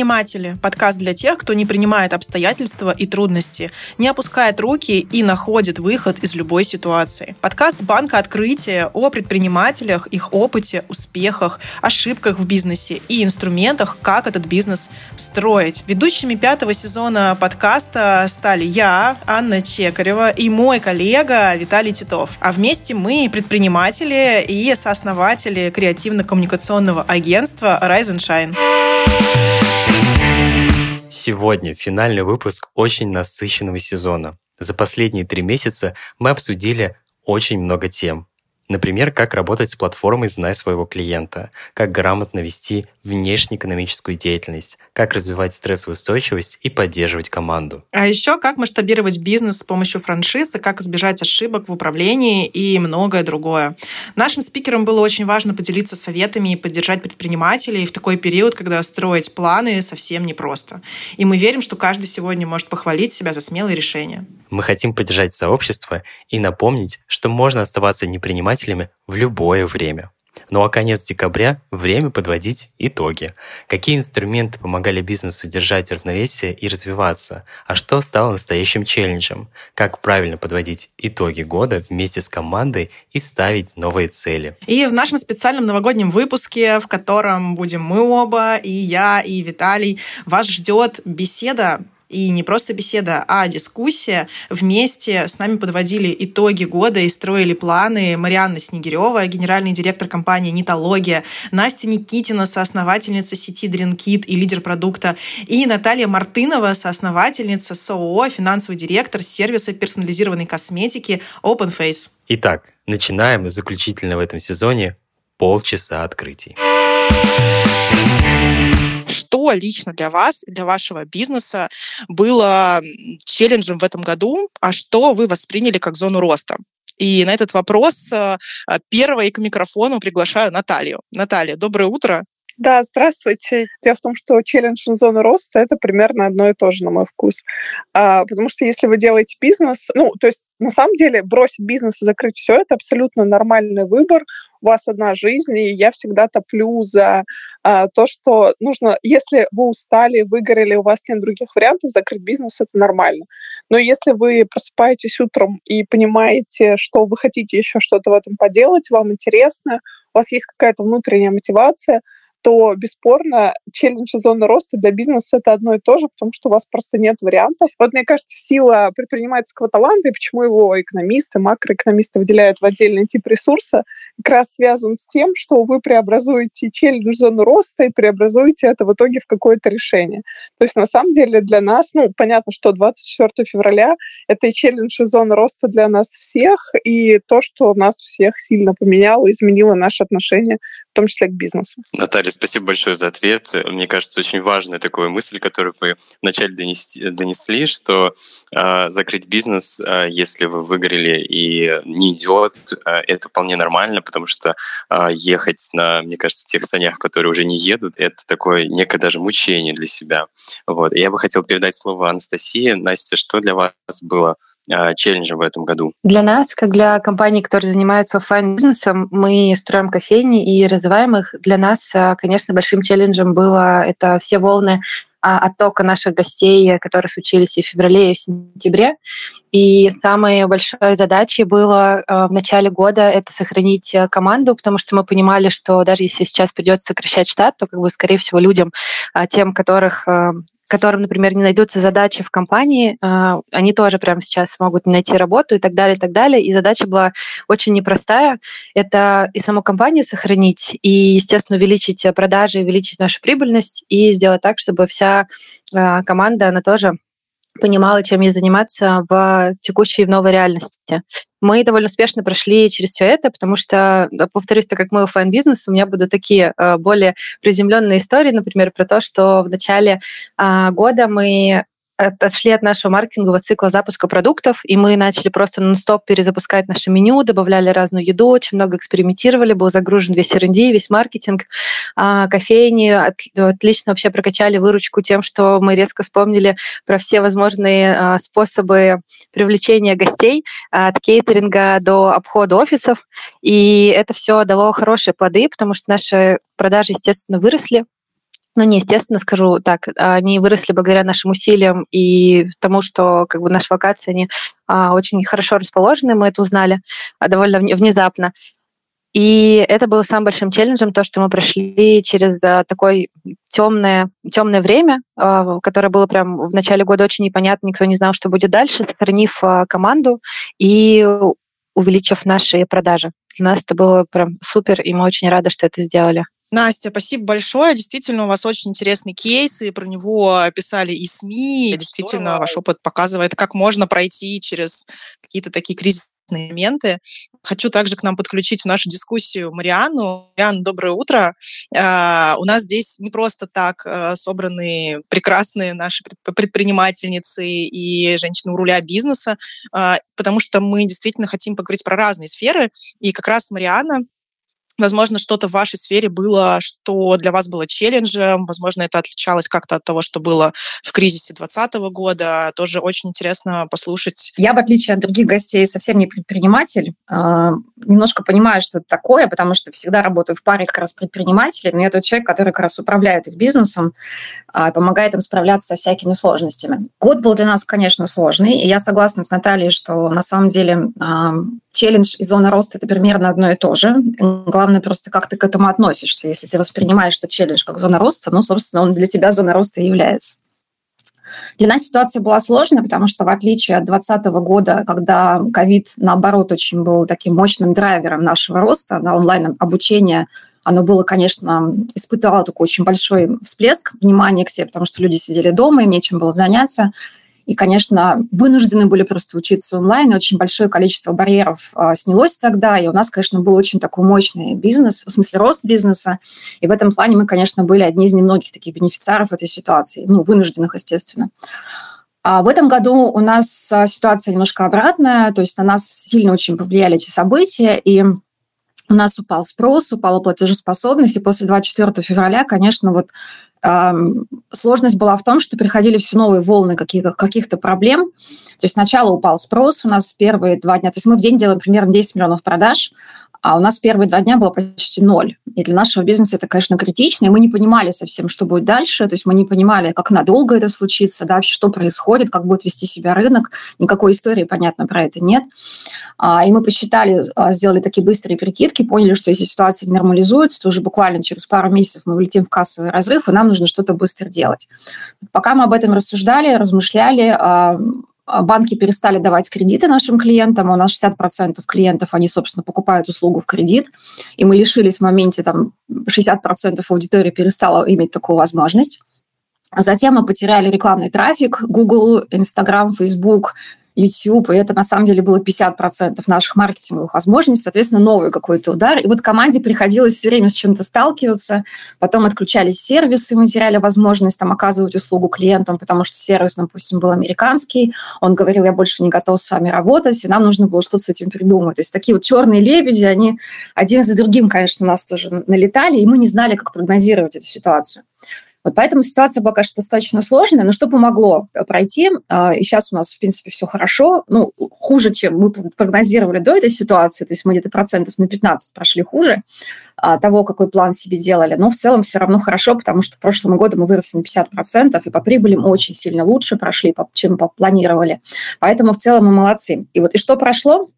Предприниматели. Подкаст для тех, кто не принимает обстоятельства и трудности, не опускает руки и находит выход из любой ситуации. Подкаст Банка Открытия о предпринимателях, их опыте, успехах, ошибках в бизнесе и инструментах, как этот бизнес строить. Ведущими пятого сезона подкаста стали я, Анна Чекарева, и мой коллега Виталий Титов. А вместе мы предприниматели и сооснователи креативно-коммуникационного агентства Rise and Shine. Сегодня финальный выпуск очень насыщенного сезона. За последние три месяца мы обсудили очень много тем. Например, как работать с платформой «Знай своего клиента», как грамотно вести внешнеэкономическую деятельность, как развивать стрессоустойчивость и поддерживать команду. А еще как масштабировать бизнес с помощью франшизы, как избежать ошибок в управлении и многое другое. Нашим спикерам было очень важно поделиться советами и поддержать предпринимателей в такой период, когда строить планы совсем непросто. И мы верим, что каждый сегодня может похвалить себя за смелые решения. Мы хотим поддержать сообщество и напомнить, что можно оставаться непринимателями в любое время. Ну а конец декабря – время подводить итоги. Какие инструменты помогали бизнесу держать равновесие и развиваться? А что стало настоящим челленджем? Как правильно подводить итоги года вместе с командой и ставить новые цели? И в нашем специальном новогоднем выпуске, в котором будем мы оба, и я, и Виталий, вас ждет беседа и не просто беседа, а дискуссия. Вместе с нами подводили итоги года и строили планы Марианна Снегирева, генеральный директор компании «Нитология», Настя Никитина, соосновательница сети Дринкит и лидер продукта, и Наталья Мартынова, соосновательница СОО, финансовый директор сервиса персонализированной косметики OpenFace. Итак, начинаем заключительно в этом сезоне полчаса открытий лично для вас, для вашего бизнеса было челленджем в этом году, а что вы восприняли как зону роста? И на этот вопрос э, первой к микрофону приглашаю Наталью. Наталья, доброе утро. Да, здравствуйте. Дело в том, что челлендж зоны роста — это примерно одно и то же, на мой вкус. А, потому что если вы делаете бизнес, ну, то есть на самом деле бросить бизнес и закрыть все — это абсолютно нормальный выбор. У вас одна жизнь, и я всегда топлю за а, то, что нужно, если вы устали, выгорели, у вас нет других вариантов, закрыть бизнес — это нормально. Но если вы просыпаетесь утром и понимаете, что вы хотите еще что-то в этом поделать, вам интересно, у вас есть какая-то внутренняя мотивация — то бесспорно челлендж и зона роста для бизнеса это одно и то же, потому что у вас просто нет вариантов. Вот мне кажется, сила предпринимательского таланта и почему его экономисты, макроэкономисты выделяют в отдельный тип ресурса, как раз связан с тем, что вы преобразуете челлендж зону роста и преобразуете это в итоге в какое-то решение. То есть на самом деле для нас, ну, понятно, что 24 февраля это и челлендж и зона роста для нас всех, и то, что нас всех сильно поменяло, изменило наше отношение в том числе к бизнесу. Наталья, спасибо большое за ответ. Мне кажется, очень важная такая мысль, которую вы вначале донести, донесли, что э, закрыть бизнес, э, если вы выгорели и не идет, э, это вполне нормально, потому что э, ехать на, мне кажется, тех санях, которые уже не едут, это такое некое даже мучение для себя. Вот. И я бы хотел передать слово Анастасии. Настя, что для вас было челленджем в этом году? Для нас, как для компаний, которые занимаются офлайн бизнесом мы строим кофейни и развиваем их. Для нас, а, конечно, большим челленджем было это все волны а, оттока наших гостей, которые случились и в феврале, и в сентябре. И самой большой задачей было в начале года это сохранить команду, потому что мы понимали, что даже если сейчас придется сокращать штат, то, как бы, скорее всего, людям, тем, которых которым, например, не найдутся задачи в компании, а, они тоже прямо сейчас могут не найти работу и так далее, и так далее. И задача была очень непростая. Это и саму компанию сохранить, и, естественно, увеличить продажи, увеличить нашу прибыльность и сделать так, чтобы вся а, команда, она тоже понимала, чем ей заниматься в текущей новой реальности. Мы довольно успешно прошли через все это, потому что, повторюсь, так как мы офлайн бизнес, у меня будут такие э, более приземленные истории, например, про то, что в начале а, года мы отошли от нашего маркетингового цикла запуска продуктов, и мы начали просто нон-стоп перезапускать наше меню, добавляли разную еду, очень много экспериментировали, был загружен весь R&D, весь маркетинг. А, кофейни отлично вообще прокачали выручку тем, что мы резко вспомнили про все возможные а, способы привлечения гостей от кейтеринга до обхода офисов. И это все дало хорошие плоды, потому что наши продажи, естественно, выросли Ну, не, естественно, скажу так, они выросли благодаря нашим усилиям и тому, что как бы наши вакации, они а, очень хорошо расположены, мы это узнали а, довольно внезапно. И это было самым большим челленджем, то, что мы прошли через а, такое темное, темное время, а, которое было прям в начале года очень непонятно, никто не знал, что будет дальше, сохранив а, команду и увеличив наши продажи. Для нас это было прям супер, и мы очень рады, что это сделали. Настя, спасибо большое. Действительно, у вас очень интересный кейс, и про него писали и СМИ. Действительно, ваш опыт показывает, как можно пройти через какие-то такие кризисные моменты. Хочу также к нам подключить в нашу дискуссию Мариану. Мариан, доброе утро. Uh, у нас здесь не просто так uh, собраны прекрасные наши предпринимательницы и женщины у руля бизнеса, uh, потому что мы действительно хотим поговорить про разные сферы. И как раз Мариана Возможно, что-то в вашей сфере было, что для вас было челленджем, возможно, это отличалось как-то от того, что было в кризисе 2020 года. Тоже очень интересно послушать. Я, в отличие от других гостей, совсем не предприниматель. А, немножко понимаю, что это такое, потому что всегда работаю в паре как раз предпринимателей. Но я тот человек, который как раз управляет их бизнесом, а, помогает им справляться со всякими сложностями. Год был для нас, конечно, сложный, и я согласна с Натальей, что на самом деле а, челлендж и зона роста – это примерно одно и то же. Главное просто, как ты к этому относишься. Если ты воспринимаешь что челлендж как зона роста, ну, собственно, он для тебя зона роста и является. Для нас ситуация была сложная, потому что в отличие от 2020 года, когда ковид, наоборот, очень был таким мощным драйвером нашего роста, на онлайн-обучение, оно было, конечно, испытало такой очень большой всплеск внимания к себе, потому что люди сидели дома, им нечем было заняться – и, конечно, вынуждены были просто учиться онлайн, и очень большое количество барьеров а, снялось тогда, и у нас, конечно, был очень такой мощный бизнес, в смысле рост бизнеса, и в этом плане мы, конечно, были одни из немногих таких бенефициаров этой ситуации, ну, вынужденных, естественно. А в этом году у нас а, ситуация немножко обратная, то есть на нас сильно очень повлияли эти события, и у нас упал спрос, упала платежеспособность, и после 24 февраля, конечно, вот Сложность была в том, что приходили все новые волны каких-то каких проблем. То есть сначала упал спрос у нас первые два дня. То есть мы в день делаем примерно 10 миллионов продаж, а у нас первые два дня было почти ноль. И для нашего бизнеса это, конечно, критично, и мы не понимали совсем, что будет дальше, то есть мы не понимали, как надолго это случится, да, что происходит, как будет вести себя рынок, никакой истории, понятно, про это нет. А, и мы посчитали, а, сделали такие быстрые прикидки, поняли, что если ситуация не нормализуется, то уже буквально через пару месяцев мы влетим в кассовый разрыв, и нам нужно что-то быстро делать. Пока мы об этом рассуждали, размышляли, а, банки перестали давать кредиты нашим клиентам. У нас 60% клиентов, они, собственно, покупают услугу в кредит. И мы лишились в моменте, там, 60% аудитории перестала иметь такую возможность. Затем мы потеряли рекламный трафик. Google, Instagram, Facebook – YouTube, и это на самом деле было 50% наших маркетинговых возможностей, соответственно, новый какой-то удар. И вот команде приходилось все время с чем-то сталкиваться, потом отключались сервисы, мы теряли возможность там оказывать услугу клиентам, потому что сервис, допустим, был американский, он говорил, я больше не готов с вами работать, и нам нужно было что-то с этим придумать. То есть такие вот черные лебеди, они один за другим, конечно, нас тоже налетали, и мы не знали, как прогнозировать эту ситуацию. Вот поэтому ситуация была, конечно, достаточно сложная, но что помогло пройти? А, и сейчас у нас, в принципе, все хорошо. Ну, хуже, чем мы прогнозировали до этой ситуации. То есть мы где-то процентов на 15 прошли хуже а, того, какой план себе делали. Но в целом все равно хорошо, потому что прошлым годом мы выросли на 50%, и по прибылям очень сильно лучше прошли, чем планировали. Поэтому в целом мы молодцы. И вот и что прошло?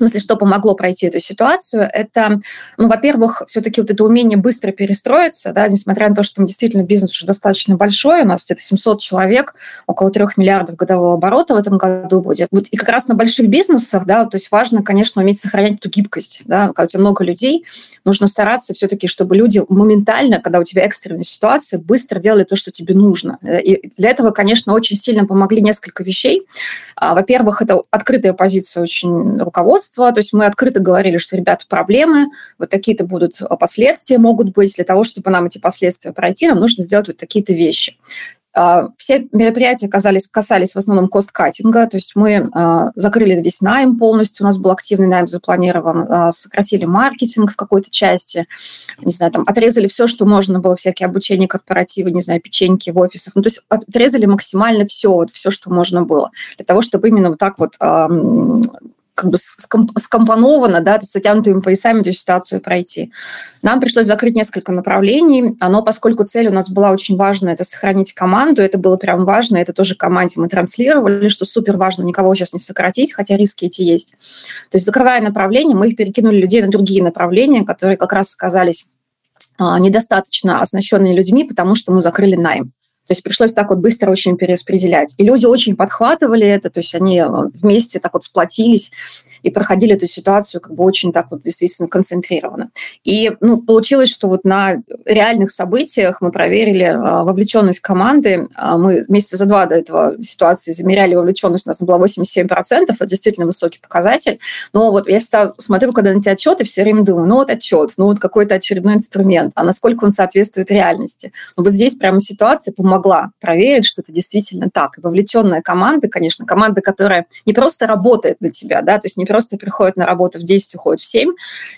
Смысле, что помогло пройти эту ситуацию, это, ну, во-первых, все-таки вот это умение быстро перестроиться, да, несмотря на то, что действительно бизнес уже достаточно большой, у нас где-то 700 человек, около 3 миллиардов годового оборота в этом году будет. Вот и как раз на больших бизнесах, да, то есть важно, конечно, уметь сохранять эту гибкость, да, когда у тебя много людей, нужно стараться все-таки, чтобы люди моментально, когда у тебя экстренная ситуация, быстро делали то, что тебе нужно. И для этого, конечно, очень сильно помогли несколько вещей. А, во-первых, это открытая позиция очень руководства, руководства. То есть мы открыто говорили, что, ребята, проблемы, вот такие-то будут последствия могут быть. Для того, чтобы нам эти последствия пройти, нам нужно сделать вот такие-то вещи. А, все мероприятия касались, касались в основном кост-каттинга, то есть мы а, закрыли весь найм полностью, у нас был активный найм запланирован, а, сократили маркетинг в какой-то части, не знаю, там отрезали все, что можно было, всякие обучения, корпоративы, не знаю, печеньки в офисах, ну, то есть отрезали максимально все, вот все, что можно было, для того, чтобы именно вот так вот как бы скомпоновано, да, с затянутыми поясами эту ситуацию пройти. Нам пришлось закрыть несколько направлений, но поскольку цель у нас была очень важная, это сохранить команду, это было прям важно, это тоже команде мы транслировали, что супер важно никого сейчас не сократить, хотя риски эти есть. То есть закрывая направления, мы их перекинули людей на другие направления, которые как раз оказались а, недостаточно оснащенные людьми, потому что мы закрыли найм. То есть пришлось так вот быстро очень перераспределять. И люди очень подхватывали это, то есть они э, вместе так вот сплотились и проходили эту ситуацию как бы очень так вот действительно концентрированно. И ну, получилось, что вот на реальных событиях мы проверили а, вовлеченность команды. А, мы месяца за два до этого ситуации замеряли вовлеченность, у нас была 87%, это действительно высокий показатель. Но вот я всегда смотрю, когда на эти отчеты, все время думаю, ну вот отчет, ну вот какой-то очередной инструмент, а насколько он соответствует реальности. Но вот здесь прямо ситуация помогла проверить, что это действительно так. И вовлеченная команда, конечно, команда, которая не просто работает на тебя, да, то есть не просто приходит на работу в 10, уходит в 7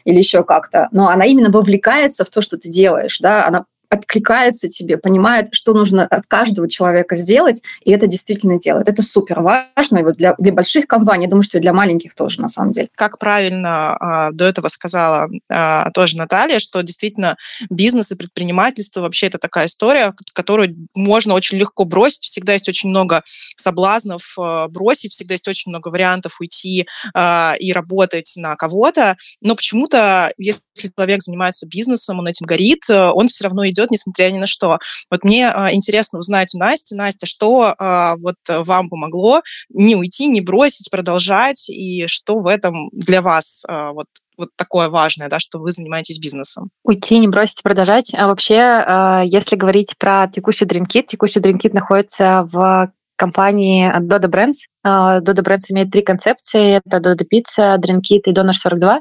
или еще как-то, но она именно вовлекается в то, что ты делаешь, да, она откликается тебе, понимает, что нужно от каждого человека сделать, и это действительно делает. Это супер важно вот для, для больших компаний, я думаю, что и для маленьких тоже, на самом деле. Как правильно а, до этого сказала а, тоже Наталья, что действительно бизнес и предпринимательство вообще это такая история, которую можно очень легко бросить, всегда есть очень много соблазнов а, бросить, всегда есть очень много вариантов уйти а, и работать на кого-то, но почему-то, если человек занимается бизнесом, он этим горит, он все равно идет идет, несмотря ни на что. Вот мне а, интересно узнать у Насти, Настя, что а, вот вам помогло не уйти, не бросить, продолжать, и что в этом для вас а, вот вот такое важное, да, что вы занимаетесь бизнесом? Уйти, не бросить, продолжать. А вообще, если говорить про текущий DreamKit, текущий DreamKit находится в компании Dodo Brands. Dodo Brands имеет три концепции. Это Dodo Pizza, DreamKit и Donor 42.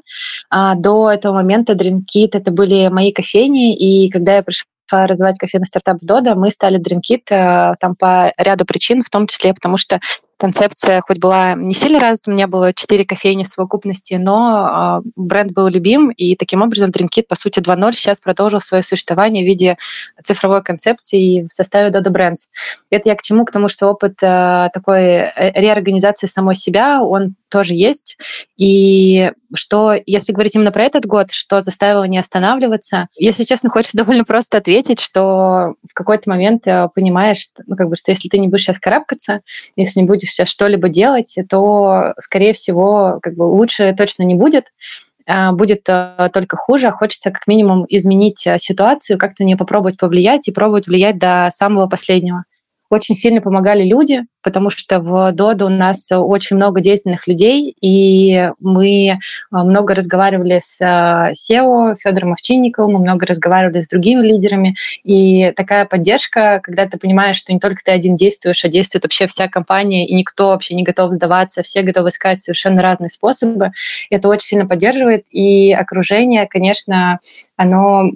До этого момента DreamKit — это были мои кофейни, и когда я пришла развивать кофейный стартап Дода, мы стали DreamKit э, там по ряду причин, в том числе потому что концепция хоть была не сильно развита, у меня было четыре кофейни в совокупности, но э, бренд был любим, и таким образом DreamKit, по сути, 2.0 сейчас продолжил свое существование в виде цифровой концепции в составе Dodo Brands. Это я к чему? К тому, что опыт э, такой реорганизации самой себя, он тоже есть. И что, если говорить именно про этот год, что заставило не останавливаться, если честно, хочется довольно просто ответить, что в какой-то момент э, понимаешь, ну, как бы, что если ты не будешь сейчас карабкаться, если не будешь сейчас что-либо делать, то, скорее всего, как бы лучше точно не будет а будет э, только хуже. Хочется как минимум изменить э, ситуацию, как-то не попробовать повлиять и пробовать влиять до самого последнего. Очень сильно помогали люди, потому что в Доду у нас очень много деятельных людей, и мы а, много разговаривали с а, SEO Федором Овчинниковым, мы много разговаривали с другими лидерами, и такая поддержка, когда ты понимаешь, что не только ты один действуешь, а действует вообще вся компания, и никто вообще не готов сдаваться, все готовы искать совершенно разные способы, это очень сильно поддерживает, и окружение, конечно, оно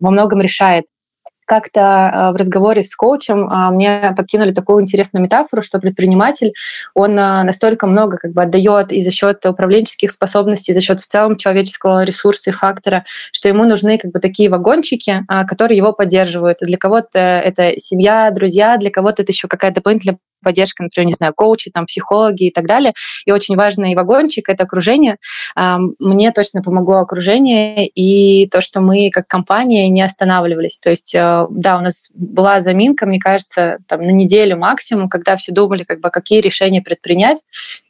во многом решает как-то а, в разговоре с коучем а, мне подкинули такую интересную метафору, что предприниматель, он а, настолько много как бы отдает и за счет управленческих способностей, и за счет в целом человеческого ресурса и фактора, что ему нужны как бы такие вагончики, которые его поддерживают. Для кого-то это семья, друзья, для кого-то это еще какая-то дополнительная поддержка, например, не знаю, коучи, там, психологи и так далее. И очень важный вагончик — это окружение. Мне точно помогло окружение и то, что мы как компания не останавливались. То есть, э, да, у нас была заминка, мне кажется, там, на неделю максимум, когда все думали, как бы, какие решения предпринять,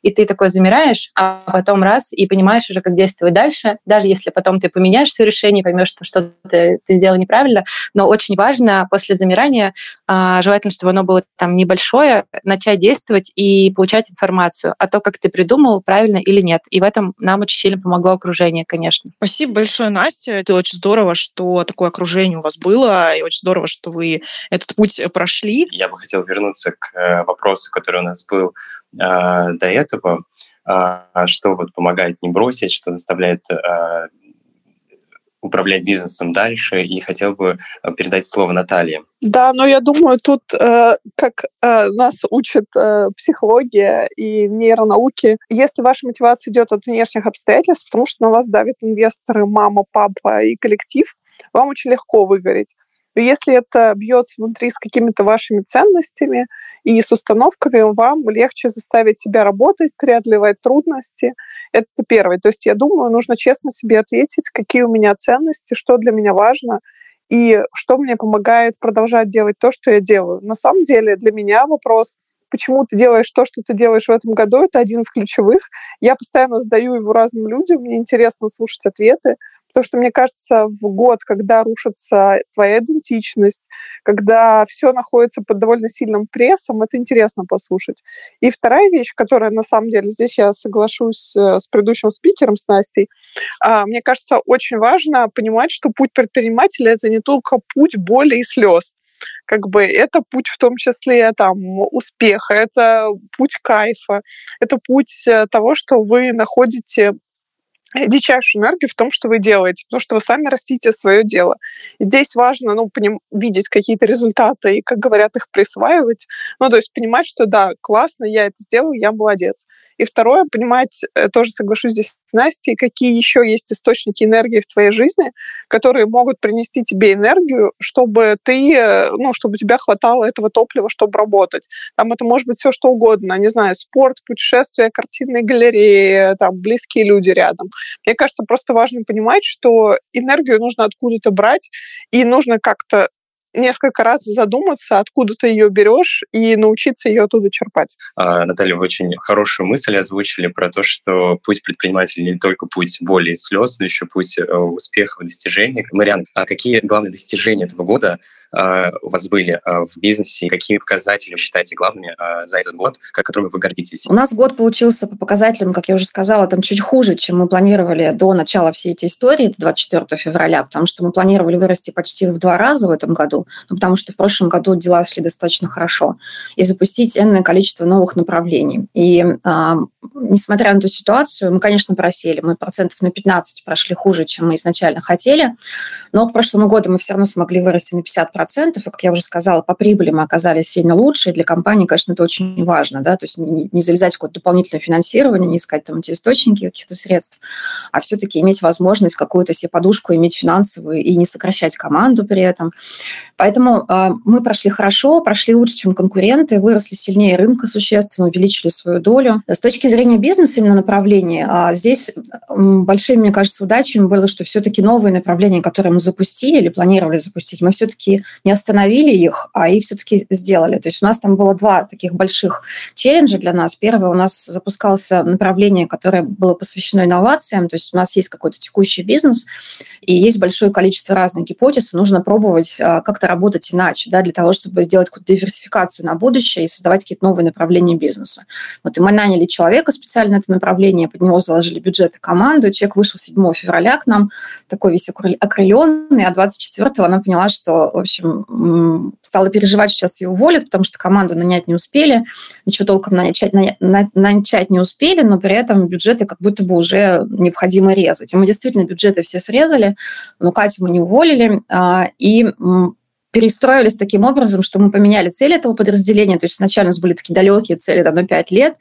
и ты такой замираешь, а потом раз, и понимаешь уже, как действовать дальше, даже если потом ты поменяешь свое решение, поймешь, что что-то ты, ты сделал неправильно, но очень важно после замирания, а, желательно, чтобы оно было там небольшое, начать действовать и получать информацию о том, как ты придумал, правильно или нет. И в этом нам очень сильно помогло окружение, конечно. Спасибо большое, Настя. Это очень здорово, что такое окружение у вас было, и очень здорово, что вы этот путь прошли. Я бы хотел вернуться к э, вопросу, который у нас был э, до этого. Э, что вот помогает не бросить, что заставляет э, управлять бизнесом дальше, и хотел бы э, передать слово Наталье. Да, но я думаю, тут, э, как э, нас учат психология и нейронауки, если ваша мотивация идет от внешних обстоятельств, потому что на вас давят инвесторы, мама, папа и коллектив, вам очень легко выгореть. Но если это бьется внутри с какими-то вашими ценностями и с установками, вам легче заставить себя работать, преодолевать трудности. Это первое. То есть я думаю, нужно честно себе ответить, какие у меня ценности, что для меня важно, и что мне помогает продолжать делать то, что я делаю. На самом деле для меня вопрос почему ты делаешь то, что ты делаешь в этом году, это один из ключевых. Я постоянно задаю его разным людям, мне интересно слушать ответы, Потому что, мне кажется, в год, когда рушится твоя идентичность, когда все находится под довольно сильным прессом, это интересно послушать. И вторая вещь, которая на самом деле, здесь я соглашусь э, с предыдущим спикером, с Настей, а, мне кажется, очень важно понимать, что путь предпринимателя — это не только путь боли и слез как бы это путь в том числе там успеха, это путь кайфа, это путь э, того, что вы находите дичайшую энергию в том, что вы делаете, потому что вы сами растите свое дело. Здесь важно ну, поним, видеть какие-то результаты и, как говорят, их присваивать. Ну, то есть понимать, что да, классно, я это сделал, я молодец. И второе, понимать, э, тоже соглашусь здесь с Настей, какие еще есть источники энергии в твоей жизни, которые могут принести тебе энергию, чтобы ты, э, ну, чтобы у тебя хватало этого топлива, чтобы работать. Там это может быть все что угодно, не знаю, спорт, путешествия, картинные галереи, там, близкие люди рядом. Мне кажется, просто важно понимать, что энергию нужно откуда-то брать, и нужно как-то несколько раз задуматься, откуда ты ее берешь, и научиться ее оттуда черпать. А, Наталья, вы очень хорошую мысль озвучили про то, что путь предпринимателя не только путь боли и слез, но еще путь э, успехов и достижений. Мариан, а какие главные достижения этого года а, у вас были а, в бизнесе? Какие показатели вы считаете главными а, за этот год, которыми вы гордитесь? У нас год получился по показателям, как я уже сказала, там чуть хуже, чем мы планировали до начала всей этой истории, это 24 февраля, потому что мы планировали вырасти почти в два раза в этом году, ну, потому что в прошлом году дела шли достаточно хорошо, и запустить энное количество новых направлений. И а, несмотря на эту ситуацию, мы, конечно, просели, мы процентов на 15 прошли хуже, чем мы изначально хотели, но к прошлому году мы все равно смогли вырасти на 50%, процентов, и, как я уже сказала, по прибыли мы оказались сильно лучше, и для компании, конечно, это очень важно, да, то есть не, не залезать в какое-то дополнительное финансирование, не искать там эти источники каких-то средств, а все-таки иметь возможность какую-то себе подушку иметь финансовую и не сокращать команду при этом. Поэтому э, мы прошли хорошо, прошли лучше, чем конкуренты, выросли сильнее рынка существенно, увеличили свою долю. С точки зрения бизнеса именно направления, э, здесь большими, мне кажется, удачами было, что все-таки новые направления, которые мы запустили или планировали запустить, мы все-таки не остановили их, а их все-таки сделали. То есть у нас там было два таких больших челленджа для нас. Первое, у нас запускалось направление, которое было посвящено инновациям, то есть у нас есть какой-то текущий бизнес, и есть большое количество разных гипотез, нужно пробовать а, как-то работать иначе, да, для того, чтобы сделать какую-то диверсификацию на будущее и создавать какие-то новые направления бизнеса. Вот и мы наняли человека специально на это направление, под него заложили бюджет и команду, человек вышел 7 февраля к нам, такой весь окрыленный, а 24-го она поняла, что, в общем, стала переживать, что сейчас ее уволят, потому что команду нанять не успели, ничего толком начать, начать не успели, но при этом бюджеты как будто бы уже необходимо резать. И мы действительно бюджеты все срезали, но Катю мы не уволили, а, и перестроились таким образом, что мы поменяли цель этого подразделения. То есть сначала у нас были такие далекие цели там, на 5 лет.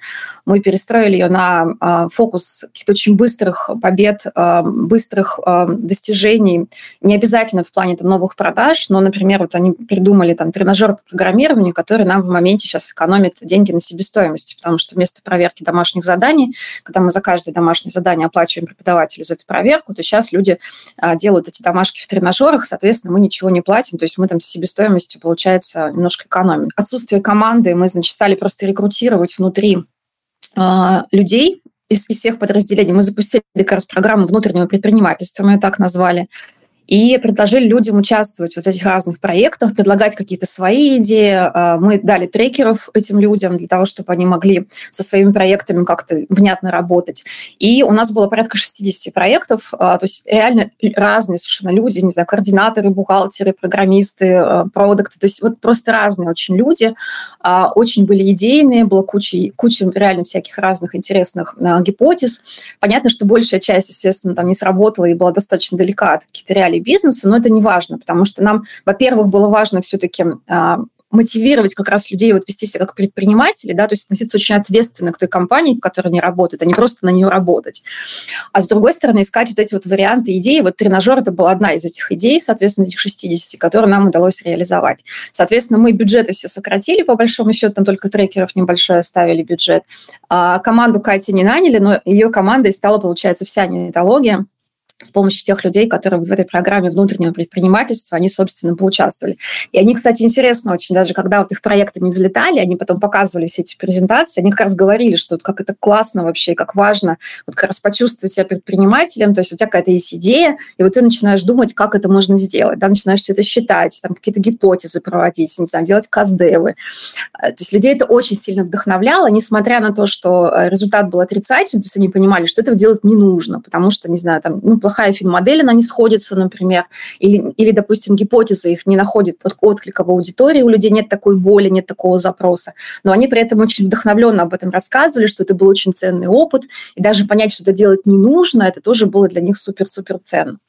Мы перестроили ее на э, фокус каких-то очень быстрых побед, э, быстрых э, достижений. Не обязательно в плане там, новых продаж, но, например, вот они придумали там тренажер по программированию, который нам в моменте сейчас экономит деньги на себестоимости, потому что вместо проверки домашних заданий, когда мы за каждое домашнее задание оплачиваем преподавателю за эту проверку, то сейчас люди э, делают эти домашки в тренажерах, соответственно, мы ничего не платим, то есть мы там себестоимостью, получается, немножко экономим. Отсутствие команды мы, значит, стали просто рекрутировать внутри э, людей, из, из всех подразделений. Мы запустили как раз программу внутреннего предпринимательства, мы ее так назвали и предложили людям участвовать в этих разных проектах, предлагать какие-то свои идеи. А, мы дали трекеров этим людям для того, чтобы они могли со своими проектами как-то внятно работать. И у нас было порядка 60 проектов, а, то есть реально разные совершенно люди, не знаю, координаторы, бухгалтеры, программисты, а, продукты, то есть вот просто разные очень люди, очень были идейные, было куча, куча реально всяких разных интересных гипотез. Понятно, что большая часть, естественно, там не сработала и была достаточно далека от каких-то реалий реалий бизнеса, но это не важно, потому что нам, во-первых, было важно все-таки а, мотивировать как раз людей вот вести себя как предприниматели, да, то есть относиться очень ответственно к той компании, в которой они работают, а не просто на нее работать. А с другой стороны, искать вот эти вот варианты, идеи. Вот тренажер – это была одна из этих идей, соответственно, этих 60, которые нам удалось реализовать. Соответственно, мы бюджеты все сократили, по большому счету, там только трекеров небольшой оставили бюджет. А команду Кати не наняли, но ее командой стала, получается, вся нетология с помощью тех людей, которые в этой программе внутреннего предпринимательства, они, собственно, поучаствовали. И они, кстати, интересно очень, даже когда вот их проекты не взлетали, они потом показывали все эти презентации, они как раз говорили, что вот как это классно вообще, как важно вот как раз почувствовать себя предпринимателем, то есть у тебя какая-то есть идея, и вот ты начинаешь думать, как это можно сделать, да, начинаешь все это считать, там какие-то гипотезы проводить, не знаю, делать каздевы. Э, то есть людей это очень сильно вдохновляло, несмотря на то, что э, результат был отрицательный, то есть они понимали, что этого делать не нужно, потому что, не знаю, там, ну, плохая финмодель, она не сходится, например, или, или допустим, гипотезы их не находят отклика в аудитории, у людей нет такой боли, нет такого запроса. Но они при этом очень вдохновленно об этом рассказывали, что это был очень ценный опыт, и даже понять, что это делать не нужно, это тоже было для них супер-супер ценно.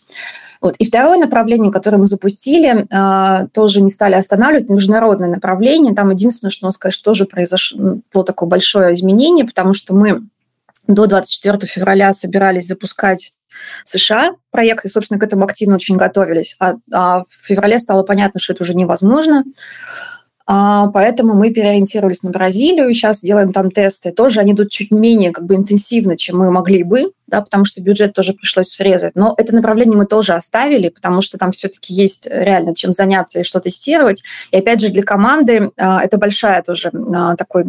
Вот. И второе направление, которое мы запустили, э, тоже не стали останавливать, международное направление. Там единственное, что нас, конечно, тоже произошло такое большое изменение, потому что мы до 24 февраля собирались запускать США проекты, собственно, к этому активно очень готовились. А, а в феврале стало понятно, что это уже невозможно. А, поэтому мы переориентировались на Бразилию, сейчас делаем там тесты. Тоже они идут чуть менее как бы интенсивно, чем мы могли бы, да, потому что бюджет тоже пришлось срезать. Но это направление мы тоже оставили, потому что там все-таки есть реально чем заняться и что тестировать. И опять же для команды а, это большая тоже а, такой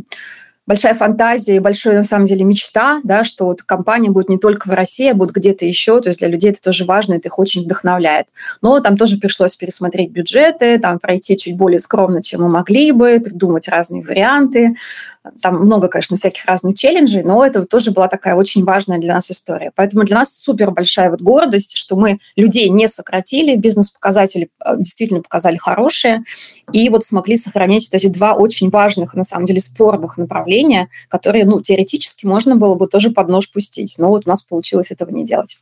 большая фантазия и большая, на самом деле, мечта, да, что вот компания будет не только в России, а будет где-то еще, то есть для людей это тоже важно, это их очень вдохновляет. Но там тоже пришлось пересмотреть бюджеты, там пройти чуть более скромно, чем мы могли бы, придумать разные варианты, там много, конечно, всяких разных челленджей, но это тоже была такая очень важная для нас история. Поэтому для нас супер большая вот гордость, что мы людей не сократили, бизнес-показатели э, действительно показали хорошие, и вот смогли сохранить эти два очень важных, на самом деле, спорных направления, которые, ну, теоретически можно было бы тоже под нож пустить, но вот у нас получилось этого не делать.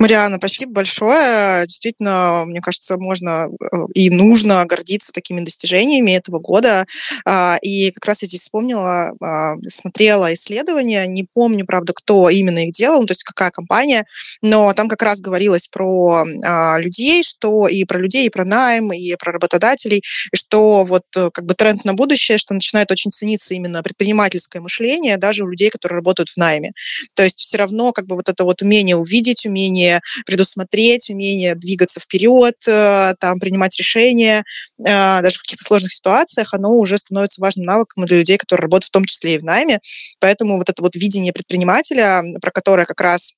Мариана, спасибо большое. Действительно, мне кажется, можно э, и нужно гордиться такими достижениями этого года. А, и как раз я здесь вспомнила, а, смотрела исследования, не помню, правда, кто именно их делал, ну, то есть какая компания, но там как раз говорилось про а, людей, что и про людей, и про найм, и про работодателей, и что вот э, как бы тренд на будущее, что начинает очень цениться именно предпринимательское мышление даже у людей, которые работают в найме. То есть все равно как бы вот это вот умение увидеть, умение умение предусмотреть, умение двигаться вперед, э, там, принимать решения, э, даже в каких-то сложных ситуациях, оно уже становится важным навыком для людей, которые работают в том числе и в найме. Поэтому вот это вот видение предпринимателя, про которое как раз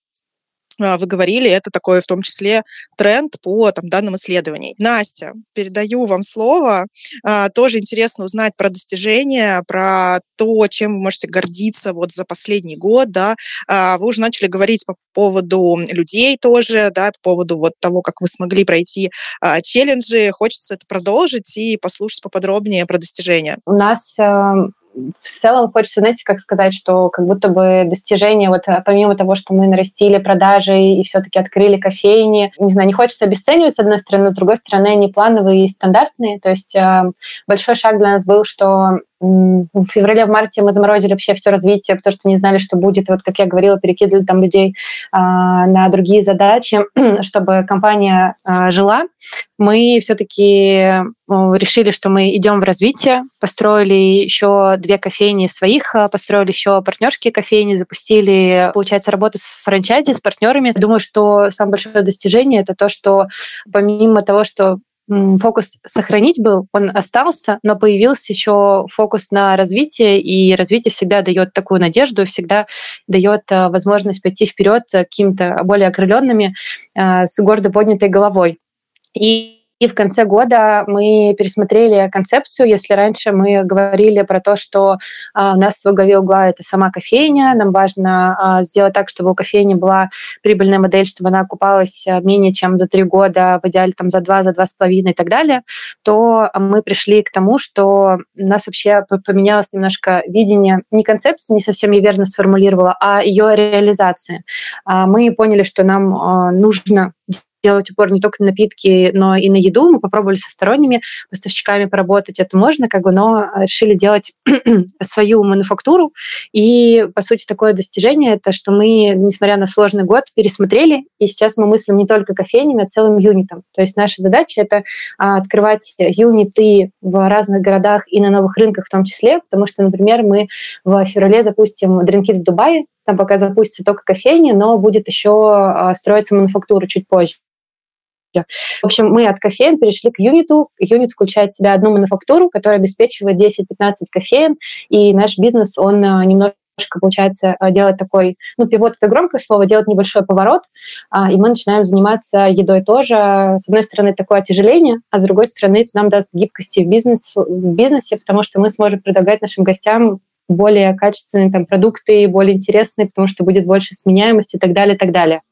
вы говорили, это такой в том числе тренд по там, данным исследований. Настя, передаю вам слово. А, тоже интересно узнать про достижения, про то, чем вы можете гордиться вот за последний год. Да. А, вы уже начали говорить по поводу людей тоже, да, по поводу вот того, как вы смогли пройти челленджи. Хочется это продолжить и послушать поподробнее про достижения. У нас эм, в целом хочется, знаете, как сказать, что как будто бы достижение, вот э, помимо того, что мы нарастили продажи и все-таки открыли кофейни, не знаю, не хочется обесценивать, с одной стороны, но с другой стороны, они плановые и стандартные. То есть э, большой шаг для нас был, что в феврале, в марте мы заморозили вообще все развитие, потому что не знали, что будет. Вот, как я говорила, перекидывали там людей а, на другие задачи, чтобы компания а, жила. Мы все-таки решили, что мы идем в развитие, построили еще две кофейни своих, а, построили еще партнерские кофейни, запустили, получается, работу с франчайзи, с партнерами. Думаю, что самое большое достижение это то, что помимо того, что фокус сохранить был, он остался, но появился еще фокус на развитие, и развитие всегда дает такую надежду, всегда дает э, возможность пойти вперед какими-то более окрыленными, э, с гордо поднятой головой. И и в конце года мы пересмотрели концепцию. Если раньше мы говорили про то, что а, у нас в голове угла это сама кофейня, нам важно а, сделать так, чтобы у кофейни была прибыльная модель, чтобы она окупалась а, менее чем за три года, в идеале там за два, за два с половиной и так далее, то мы пришли к тому, что у нас вообще поменялось немножко видение, не концепции, не совсем я верно сформулировала, а ее реализация. Мы поняли, что нам нужно делать упор не только на напитки, но и на еду. Мы попробовали со сторонними поставщиками поработать, это можно, как бы, но решили делать свою мануфактуру. И, по сути, такое достижение — это что мы, несмотря на сложный год, пересмотрели, и сейчас мы мыслим не только кофейнями, а целым юнитом. То есть наша задача — это а, открывать юниты в разных городах и на новых рынках в том числе, потому что, например, мы в феврале запустим дринкит в Дубае, там пока запустится только кофейни, но будет еще а, строиться мануфактура чуть позже. В общем, мы от кофеин перешли к юниту. Юнит включает в себя одну мануфактуру, которая обеспечивает 10-15 кофеин, и наш бизнес, он а, немножко получается а, делать такой, ну, пивот это громкое слово, делать небольшой поворот, и мы начинаем заниматься едой тоже. С одной стороны, такое отяжеление, а с другой стороны, это нам даст гибкости в, бизнес, в бизнесе, потому что мы сможем предлагать нашим гостям более качественные там, продукты, более интересные, потому что будет больше сменяемости и так далее, и так далее.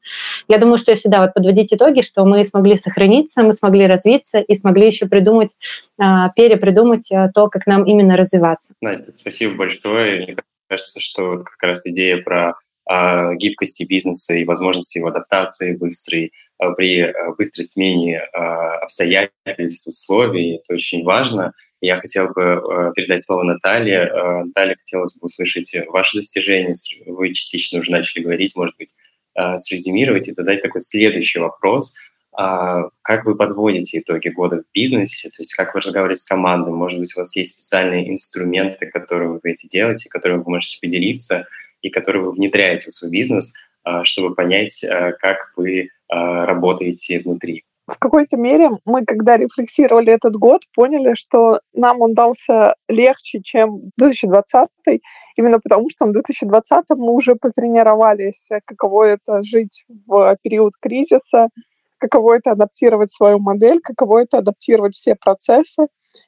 Я думаю, что если, да, вот подводить итоги, что мы смогли сохраниться, мы смогли развиться и смогли еще придумать, а, перепридумать а, то, как нам именно развиваться. Настя, спасибо большое. Мне кажется, что вот как раз идея про а, гибкости бизнеса и возможности его адаптации быстрой при быстрой смене обстоятельств, условий. Это очень важно. Я хотел бы э, передать слово Наталье. Э, Наталья, хотелось бы услышать ваши достижения. Вы частично уже начали говорить, может быть, э, срезюмировать и задать такой следующий вопрос. А как вы подводите итоги года в бизнесе? То есть как вы разговариваете с командой? Может быть, у вас есть специальные инструменты, которые вы эти делаете, которыми вы можете поделиться и которые вы внедряете в свой бизнес, чтобы понять, как вы работаете внутри? в какой-то мере мы, когда рефлексировали этот год, поняли, что нам он дался легче, чем 2020, именно потому что в 2020 мы уже потренировались, каково это жить в период кризиса, каково это адаптировать свою модель, каково это адаптировать все процессы.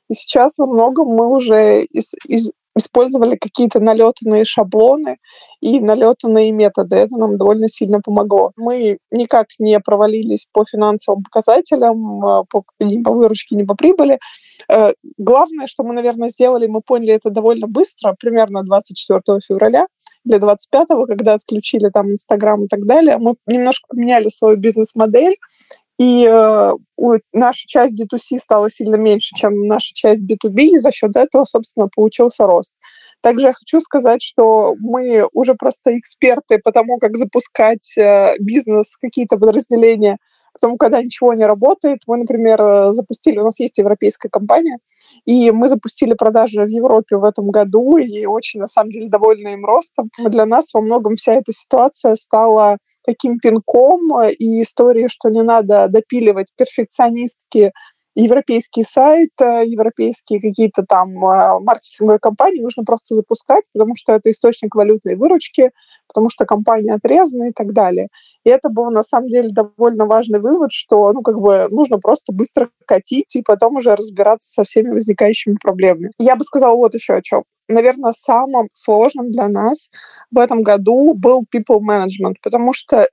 И сейчас во многом мы уже из, из, использовали какие-то налетанные шаблоны и налетанные методы. Это нам довольно сильно помогло. Мы никак не провалились по финансовым показателям, а, по, ни по выручке, ни по прибыли. Э, главное, что мы, наверное, сделали, мы поняли это довольно быстро, примерно 24 февраля, для 25-го, когда отключили там Инстаграм и так далее, мы немножко поменяли свою бизнес-модель и э, наша часть D2C стала сильно меньше, чем наша часть B2B, и за счет этого, собственно, получился рост. Также я хочу сказать, что мы уже просто эксперты по тому, как запускать э, бизнес, какие-то подразделения, потому когда ничего не работает, мы, например, э, запустили, у нас есть европейская компания, и мы запустили продажи в Европе в этом году, и очень, на самом деле, довольны им ростом. Для нас во многом вся эта ситуация стала таким пинком э, и истории, что не надо допиливать перфекционистки европейский сайт, э, европейские какие-то там маркетинговые компании нужно просто запускать, потому что это источник валютной выручки, потому что компания отрезана и так далее. И это был на самом деле довольно важный вывод, что ну, как бы нужно просто быстро катить и потом уже разбираться со всеми возникающими проблемами. Я бы сказала вот еще о чем. Наверное, самым сложным для нас в этом году был people management, потому что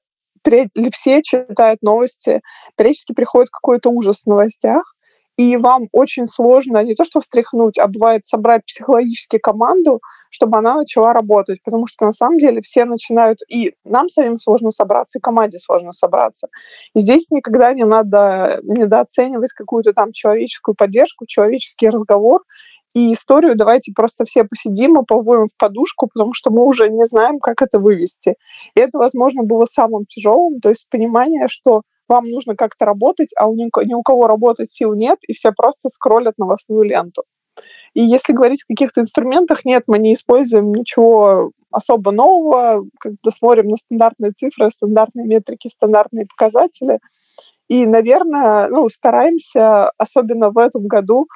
все читают новости, периодически приходит какой-то ужас в новостях, и вам очень сложно не то что встряхнуть, а бывает собрать психологически команду, чтобы она начала работать, потому что на самом деле все начинают, и нам самим сложно собраться, и команде сложно собраться. И здесь никогда не надо недооценивать какую-то там человеческую поддержку, человеческий разговор, и историю давайте просто все посидим и повоем в подушку, потому что мы уже не знаем, как это вывести. И это, возможно, было самым тяжелым, то есть понимание, что вам нужно как-то работать, а у ни, ни у кого работать сил нет, и все просто скроллят новостную ленту. И если говорить о каких-то инструментах, нет, мы не используем ничего особо нового, когда смотрим на стандартные цифры, стандартные метрики, стандартные показатели. И, наверное, ну, стараемся, особенно в этом году,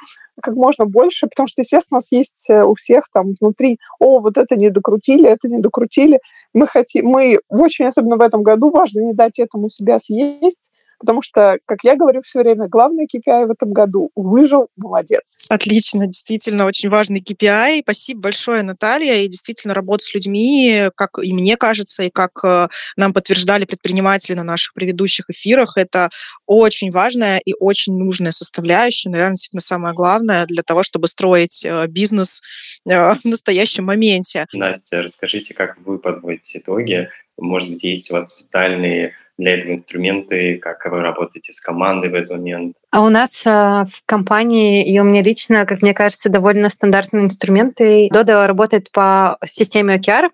как можно больше, потому что, естественно, у нас есть э, у всех там внутри, о, вот это не докрутили, это не докрутили. Мы хотим, мы очень, особенно в этом году, важно не дать этому себя съесть, Потому что, как я говорю все время, главный KPI в этом году – выжил, молодец. Отлично, действительно, очень важный KPI. Спасибо большое, Наталья. И действительно, работа с людьми, как и мне кажется, и как э, нам подтверждали предприниматели на наших предыдущих эфирах, это очень важная и очень нужная составляющая, наверное, действительно самое главное для того, чтобы строить э, бизнес э, в настоящем моменте. Настя, расскажите, как вы подводите итоги может быть, есть у вас специальные для этого инструменты, как вы работаете с командой в этот момент? А у нас в компании, и у меня лично, как мне кажется, довольно стандартные инструменты. Dodo работает по системе OKR,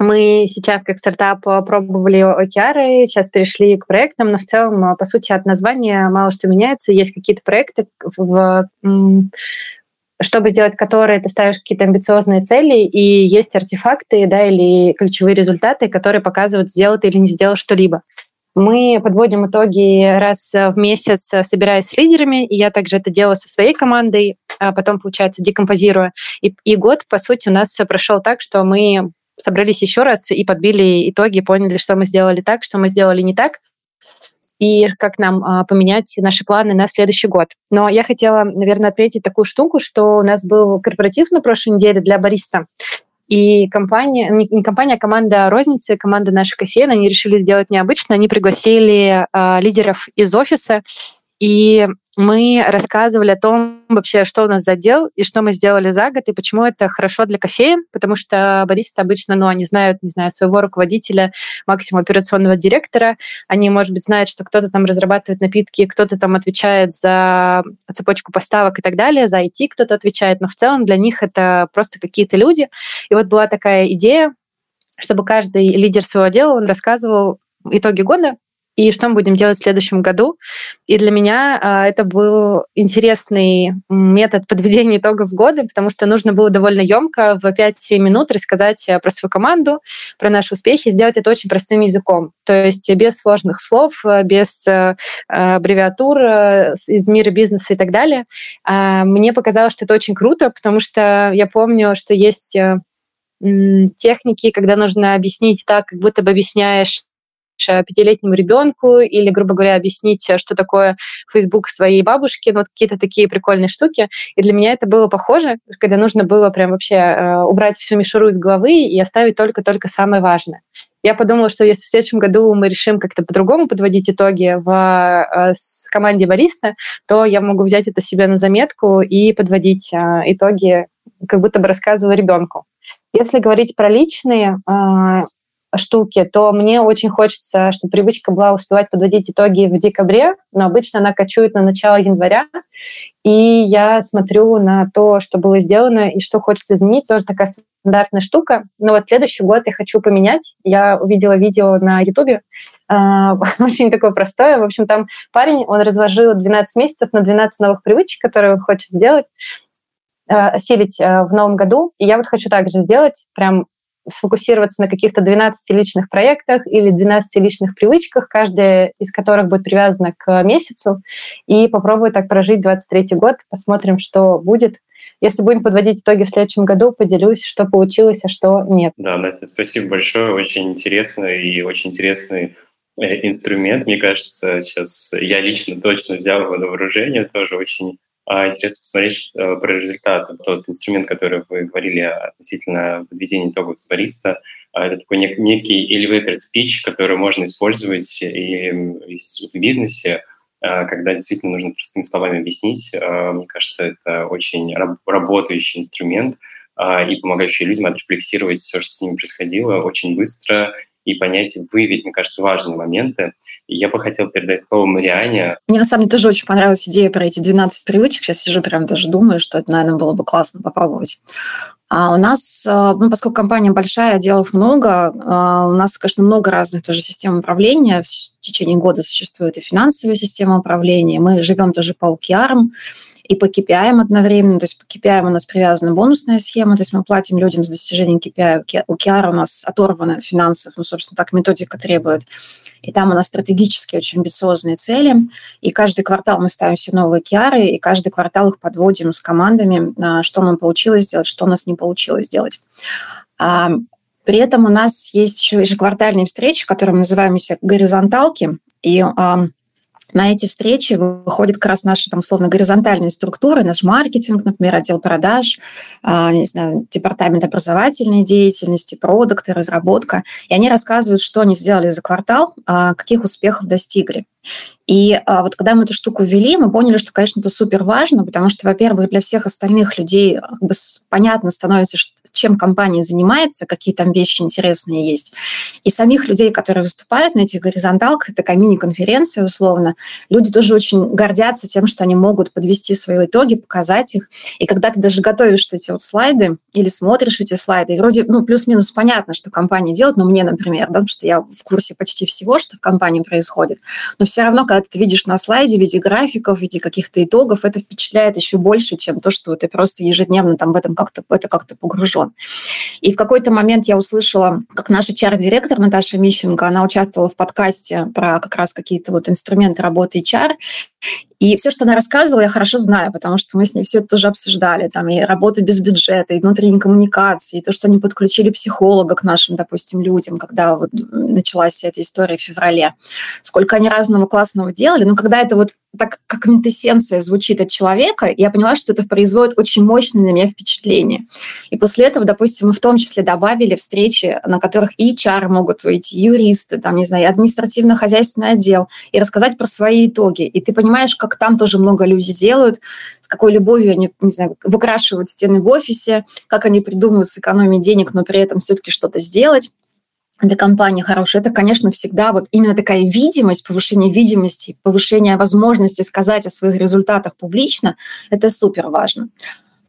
мы сейчас как стартап пробовали OKR, сейчас перешли к проектам, но в целом, по сути, от названия мало что меняется. Есть какие-то проекты, в, чтобы сделать которые ты ставишь какие-то амбициозные цели, и есть артефакты да, или ключевые результаты, которые показывают, сделал ты или не сделал что-либо. Мы подводим итоги раз в месяц, собираясь с лидерами, и я также это делаю со своей командой, а потом, получается, декомпозируя. И, и год, по сути, у нас прошел так, что мы собрались еще раз и подбили итоги, поняли, что мы сделали так, что мы сделали не так, и как нам а, поменять наши планы на следующий год. Но я хотела, наверное, отметить такую штуку, что у нас был корпоратив на прошлой неделе для бариста, и компания, не компания, а команда розницы, команда нашей кофейни, они решили сделать необычно. Они пригласили э, лидеров из офиса, и мы рассказывали о том вообще, что у нас за отдел и что мы сделали за год, и почему это хорошо для кофеин, потому что баристы обычно, ну, они знают, не знаю, своего руководителя, максимум операционного директора, они, может быть, знают, что кто-то там разрабатывает напитки, кто-то там отвечает за цепочку поставок и так далее, за IT кто-то отвечает, но в целом для них это просто какие-то люди. И вот была такая идея, чтобы каждый лидер своего отдела, он рассказывал итоги года, и что мы будем делать в следующем году. И для меня а, это был интересный метод подведения итогов года, потому что нужно было довольно емко в 5-7 минут рассказать э, про свою команду, про наши успехи, сделать это очень простым языком. То есть без сложных слов, э, без э, аббревиатур из мира бизнеса и так далее. А, мне показалось, что это очень круто, потому что я помню, что есть техники, когда нужно объяснить так, как будто бы объясняешь пятилетнему ребенку или, грубо говоря, объяснить, э, что такое Facebook своей бабушке, ну, вот какие-то такие прикольные штуки. И для меня это было похоже, когда нужно было прям вообще э, убрать всю мишуру из головы и оставить только-только самое важное. Я подумала, что если в следующем году мы решим как-то по-другому подводить итоги в команде бариста, то я могу взять это себе на заметку и подводить итоги, как будто бы рассказывала ребенку. Если говорить про личные, штуки, то мне очень хочется, чтобы привычка была успевать подводить итоги в декабре, но обычно она кочует на начало января, и я смотрю на то, что было сделано и что хочется изменить, тоже такая стандартная штука. Но вот следующий год я хочу поменять. Я увидела видео на Ютубе, а, очень такое простое. В общем, там парень, он разложил 12 месяцев на 12 новых привычек, которые он хочет сделать, а, осилить а, в новом году. И я вот хочу также сделать, прям сфокусироваться на каких-то 12 личных проектах или 12 личных привычках, каждая из которых будет привязана к месяцу, и попробую так прожить 23 год, посмотрим, что будет. Если будем подводить итоги в следующем году, поделюсь, что получилось, а что нет. Да, Настя, спасибо большое, очень интересно и очень интересный э, инструмент, мне кажется, сейчас я лично точно взял его на вооружение, тоже очень а интересно посмотреть э, про результат. Тот инструмент, который вы говорили относительно подведения итогов с бариста, а, это такой нек- некий elevator speech, который можно использовать и, и в бизнесе, а, когда действительно нужно простыми словами объяснить. А, мне кажется, это очень раб- работающий инструмент и помогающий людям отрефлексировать все, что с ними происходило очень быстро и понять, выявить, мне кажется, важные моменты. И я бы хотел передать слово Мариане. Мне, на самом деле, тоже очень понравилась идея про эти 12 привычек. Сейчас сижу прям даже думаю, что это, наверное, было бы классно попробовать. А у нас, э, ну, поскольку компания большая, отделов много, э, у нас, конечно, много разных тоже систем управления. В течение года существует и финансовая система управления. Мы живем тоже по OKR и по KPI одновременно. То есть по KPI у нас привязана бонусная схема, то есть мы платим людям за достижение KPI. OKR у нас оторваны от финансов, ну, собственно, так методика требует. И там у нас стратегические, очень амбициозные цели. И каждый квартал мы ставим себе новые OKR, и каждый квартал их подводим с командами, а, что нам получилось сделать, что у нас не получилось сделать. А, при этом у нас есть еще ежеквартальные встречи, которые мы называем горизонталки. И на эти встречи выходят как раз наши, там, условно, горизонтальные структуры, наш маркетинг, например, отдел продаж, э, не знаю, департамент образовательной деятельности, продукты, разработка. И они рассказывают, что они сделали за квартал, э, каких успехов достигли. И а, вот когда мы эту штуку ввели, мы поняли, что, конечно, это супер важно, потому что, во-первых, для всех остальных людей как бы понятно становится, что, чем компания занимается, какие там вещи интересные есть. И самих людей, которые выступают на этих горизонталках, это мини-конференция условно, люди тоже очень гордятся тем, что они могут подвести свои итоги, показать их. И когда ты даже готовишь эти вот слайды или смотришь эти слайды, и вроде, ну, плюс-минус понятно, что компания делает, ну, мне, например, да, потому что я в курсе почти всего, что в компании происходит, но все равно, когда ты видишь на слайде в виде графиков, в виде каких-то итогов, это впечатляет еще больше, чем то, что ты просто ежедневно там в этом как-то это как-то погружен. И в какой-то момент я услышала, как наша чар-директор Наташа Мищенко, она участвовала в подкасте про как раз какие-то вот инструменты работы HR, и все, что она рассказывала, я хорошо знаю, потому что мы с ней все это тоже обсуждали. Там и работа без бюджета, и внутренние коммуникации, и то, что они подключили психолога к нашим, допустим, людям, когда вот началась вся эта история в феврале. Сколько они разного классного делали. Но когда это вот так как квинтэссенция звучит от человека, я поняла, что это производит очень мощное на меня впечатление. И после этого, допустим, мы в том числе добавили встречи, на которых и HR могут выйти, юристы, там, не знаю, административно-хозяйственный отдел, и рассказать про свои итоги. И ты понимаешь, как там тоже много людей делают, с какой любовью они, не знаю, выкрашивают стены в офисе, как они придумывают сэкономить денег, но при этом все-таки что-то сделать для компании хорошая, это, конечно, всегда вот именно такая видимость, повышение видимости, повышение возможности сказать о своих результатах публично, это супер важно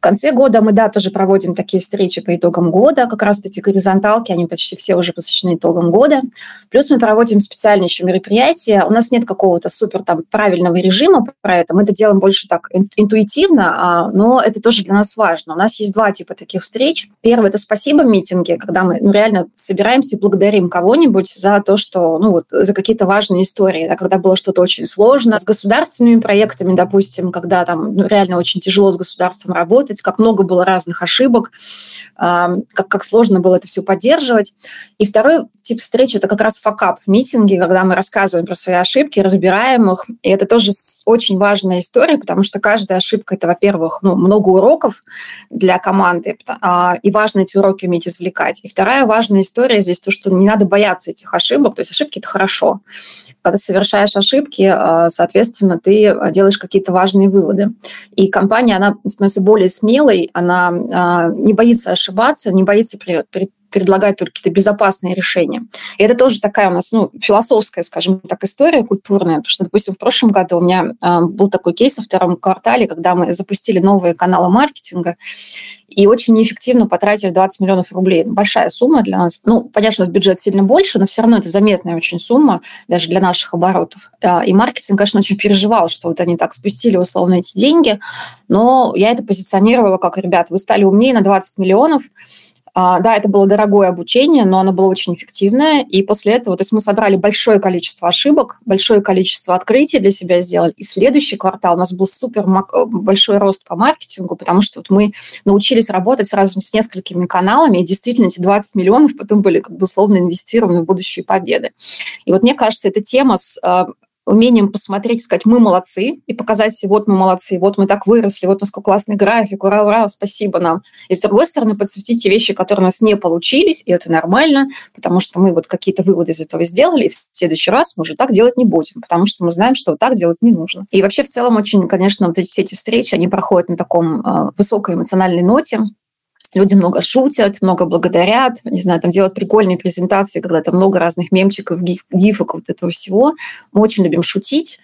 конце года мы, да, тоже проводим такие встречи по итогам года, как раз эти горизонталки, они почти все уже посвящены итогам года. Плюс мы проводим специальные еще мероприятия. У нас нет какого-то супер там правильного режима про это. Мы это делаем больше так интуитивно, а, но это тоже для нас важно. У нас есть два типа таких встреч. Первый – это спасибо митинги, когда мы ну, реально собираемся и благодарим кого-нибудь за то, что, ну вот, за какие-то важные истории, да, когда было что-то очень сложно. С государственными проектами, допустим, когда там ну, реально очень тяжело с государством работать, работать, как много было разных ошибок, как, как сложно было это все поддерживать. И второй тип встречи – это как раз факап митинги, когда мы рассказываем про свои ошибки, разбираем их. И это тоже очень важная история, потому что каждая ошибка – это, во-первых, ну, много уроков для команды, а, и важно эти уроки уметь извлекать. И вторая важная история здесь то, что не надо бояться этих ошибок, то есть ошибки – это хорошо. Когда совершаешь ошибки, а, соответственно, ты делаешь какие-то важные выводы. И компания, она становится более смелой, она а, не боится ошибаться, не боится при, предлагать только какие-то безопасные решения. И это тоже такая у нас ну, философская, скажем так, история культурная, потому что, допустим, в прошлом году у меня э, был такой кейс во втором квартале, когда мы запустили новые каналы маркетинга, и очень неэффективно потратили 20 миллионов рублей. Большая сумма для нас. Ну, понятно, что у нас бюджет сильно больше, но все равно это заметная очень сумма даже для наших оборотов. А, и маркетинг, конечно, очень переживал, что вот они так спустили условно эти деньги, но я это позиционировала как, ребят, вы стали умнее на 20 миллионов, да, это было дорогое обучение, но оно было очень эффективное. И после этого, то есть мы собрали большое количество ошибок, большое количество открытий для себя сделали. И следующий квартал у нас был супер большой рост по маркетингу, потому что вот мы научились работать сразу с несколькими каналами, и действительно эти 20 миллионов потом были как бы условно инвестированы в будущие победы. И вот мне кажется, эта тема с а, умением посмотреть, сказать, мы молодцы, и показать, вот мы молодцы, вот мы так выросли, вот насколько классный график, ура, ура, спасибо нам. И с другой стороны, подсветить те вещи, которые у нас не получились, и это нормально, потому что мы вот какие-то выводы из этого сделали, и в следующий раз мы уже так делать не будем, потому что мы знаем, что так делать не нужно. И вообще в целом очень, конечно, вот эти, все эти встречи, они проходят на таком э, высокой эмоциональной ноте, Люди много шутят, много благодарят, не знаю, там делают прикольные презентации, когда там много разных мемчиков, гиф, гифок, вот этого всего. Мы очень любим шутить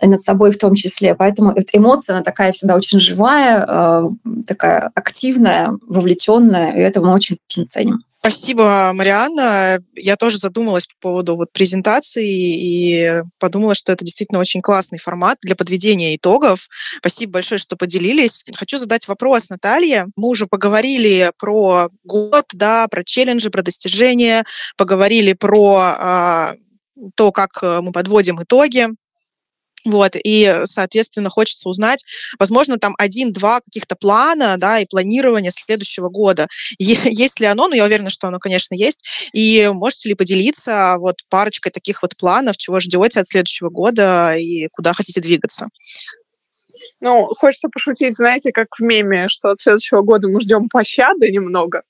над собой в том числе. Поэтому эмоция, она такая всегда очень живая, э, такая активная, вовлеченная, и это мы очень, очень ценим. Спасибо, Марианна. Я тоже задумалась по поводу вот презентации и подумала, что это действительно очень классный формат для подведения итогов. Спасибо большое, что поделились. Хочу задать вопрос Наталье. Мы уже поговорили про год, да, про челленджи, про достижения, поговорили про а, то, как мы подводим итоги. Вот, и, соответственно, хочется узнать, возможно, там один-два каких-то плана, да, и планирования следующего года. Есть ли оно? Ну, я уверена, что оно, конечно, есть. И можете ли поделиться вот парочкой таких вот планов, чего ждете от следующего года и куда хотите двигаться? Ну, хочется пошутить, знаете, как в меме, что от следующего года мы ждем пощады немного.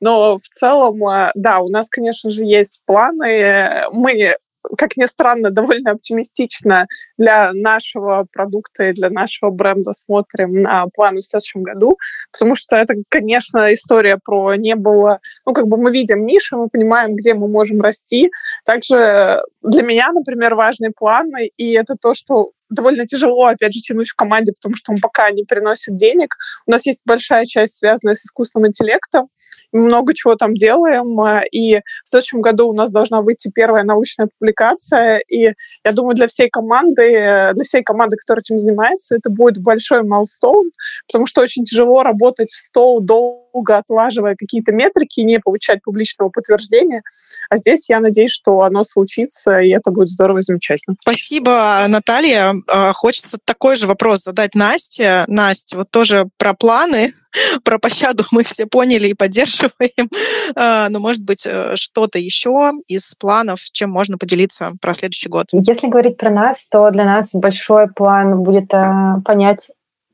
Но в целом, э, да, у нас, конечно же, есть планы. Мы как ни странно, довольно оптимистично для нашего продукта и для нашего бренда смотрим на планы в следующем году, потому что это, конечно, история про не было... Ну, как бы мы видим ниши, мы понимаем, где мы можем расти. Также для меня, например, важные планы, и это то, что довольно тяжело, опять же, тянуть в команде, потому что он пока не приносит денег. У нас есть большая часть, связанная с искусственным интеллектом. Много чего там делаем. И в следующем году у нас должна выйти первая научная публикация. И я думаю, для всей команды, для всей команды, которая этим занимается, это будет большой майлстоун, потому что очень тяжело работать в стол долго отлаживая какие-то метрики и не получать публичного подтверждения. А здесь я надеюсь, что оно случится, и это будет здорово и замечательно. Спасибо, Наталья. А, хочется такой же вопрос задать Насте. Настя, вот тоже про планы, про пощаду мы все поняли и поддерживаем. А, но, может быть, э, что-то еще из планов, чем можно поделиться про следующий год? Если говорить про нас, то для нас большой план будет э, понять,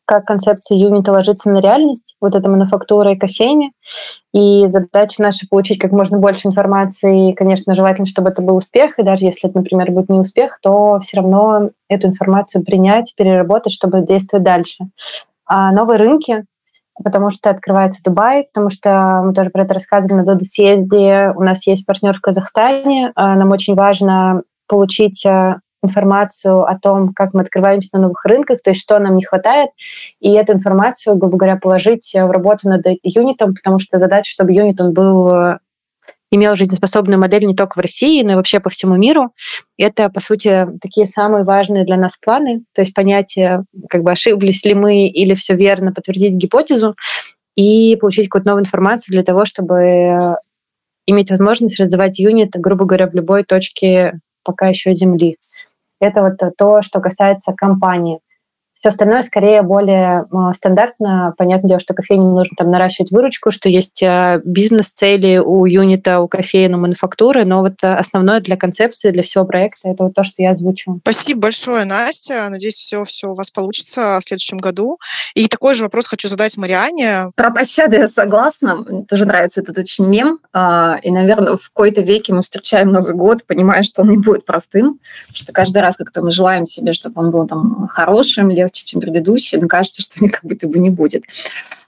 как концепция юнита ложится на реальность, вот эта мануфактура и кофейня. И задача наша получить как можно больше информации. И, конечно, желательно, чтобы это был успех. И даже если это, например, будет не успех, то все равно эту информацию принять, переработать, чтобы действовать дальше. А новые рынки, потому что открывается Дубай, потому что мы тоже про это рассказывали на Дода съезде. У нас есть партнер в Казахстане. А нам очень важно получить э, информацию о том, как мы открываемся на новых рынках, то есть что нам не хватает, и эту информацию, грубо говоря, положить в работу над юнитом, потому что задача, чтобы юнит он был имел жизнеспособную модель не только в России, но и вообще по всему миру. Это, по сути, такие самые важные для нас планы, то есть понятие, как бы ошиблись ли мы или все верно, подтвердить гипотезу и получить какую-то новую информацию для того, чтобы иметь возможность развивать юнит, грубо говоря, в любой точке пока еще Земли. Это вот то, что касается компании. Все остальное скорее более э, стандартно. Понятное дело, что кофейням нужно там наращивать выручку, что есть э, бизнес-цели у юнита, у кофейной мануфактуры, но вот э, основное для концепции, для всего проекта, это вот то, что я озвучу. Спасибо большое, Настя. Надеюсь, все, все у вас получится в следующем году. И такой же вопрос хочу задать Мариане. Про пощады я согласна. Мне тоже нравится этот очень мем. А, и, наверное, в какой-то веке мы встречаем Новый год, понимая, что он не будет простым, что каждый раз как-то мы желаем себе, чтобы он был там хорошим, легче, чем предыдущий, но кажется, что как будто бы не будет.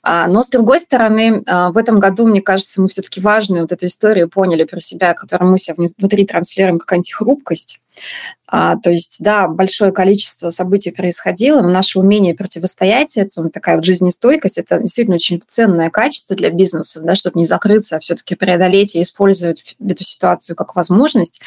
А, но, с другой стороны, а, в этом году, мне кажется, мы все-таки важную вот эту историю поняли про себя, которую мы себя внутри транслируем как антихрупкость. А, то есть, да, большое количество событий происходило, но наше умение противостоять этому, такая вот жизнестойкость, это действительно очень ценное качество для бизнеса, да, чтобы не закрыться, а все-таки преодолеть и использовать эту ситуацию как возможность.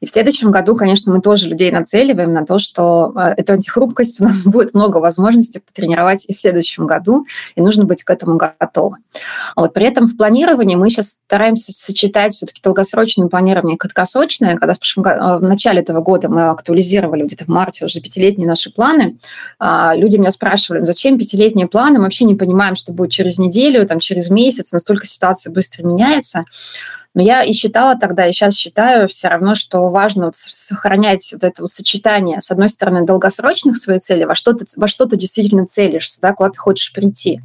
И в следующем году, конечно, мы тоже людей нацеливаем на то, что а, эту антихрупкость у нас будет много возможностей потренировать и в следующем году, и нужно быть к этому готовы. Вот при этом в планировании мы сейчас стараемся сочетать все-таки долгосрочное планирование и краткосрочное, когда в, прошлом, в начале этого года мы актуализировали где-то в марте уже пятилетние наши планы. А, люди меня спрашивали, зачем пятилетние планы? Мы вообще не понимаем, что будет через неделю, там, через месяц, настолько ситуация быстро меняется. Но я и считала тогда, и сейчас считаю все равно, что важно вот сохранять вот это вот сочетание, с одной стороны, долгосрочных своих целей, во что ты, во что ты действительно целишься, да, куда ты хочешь прийти.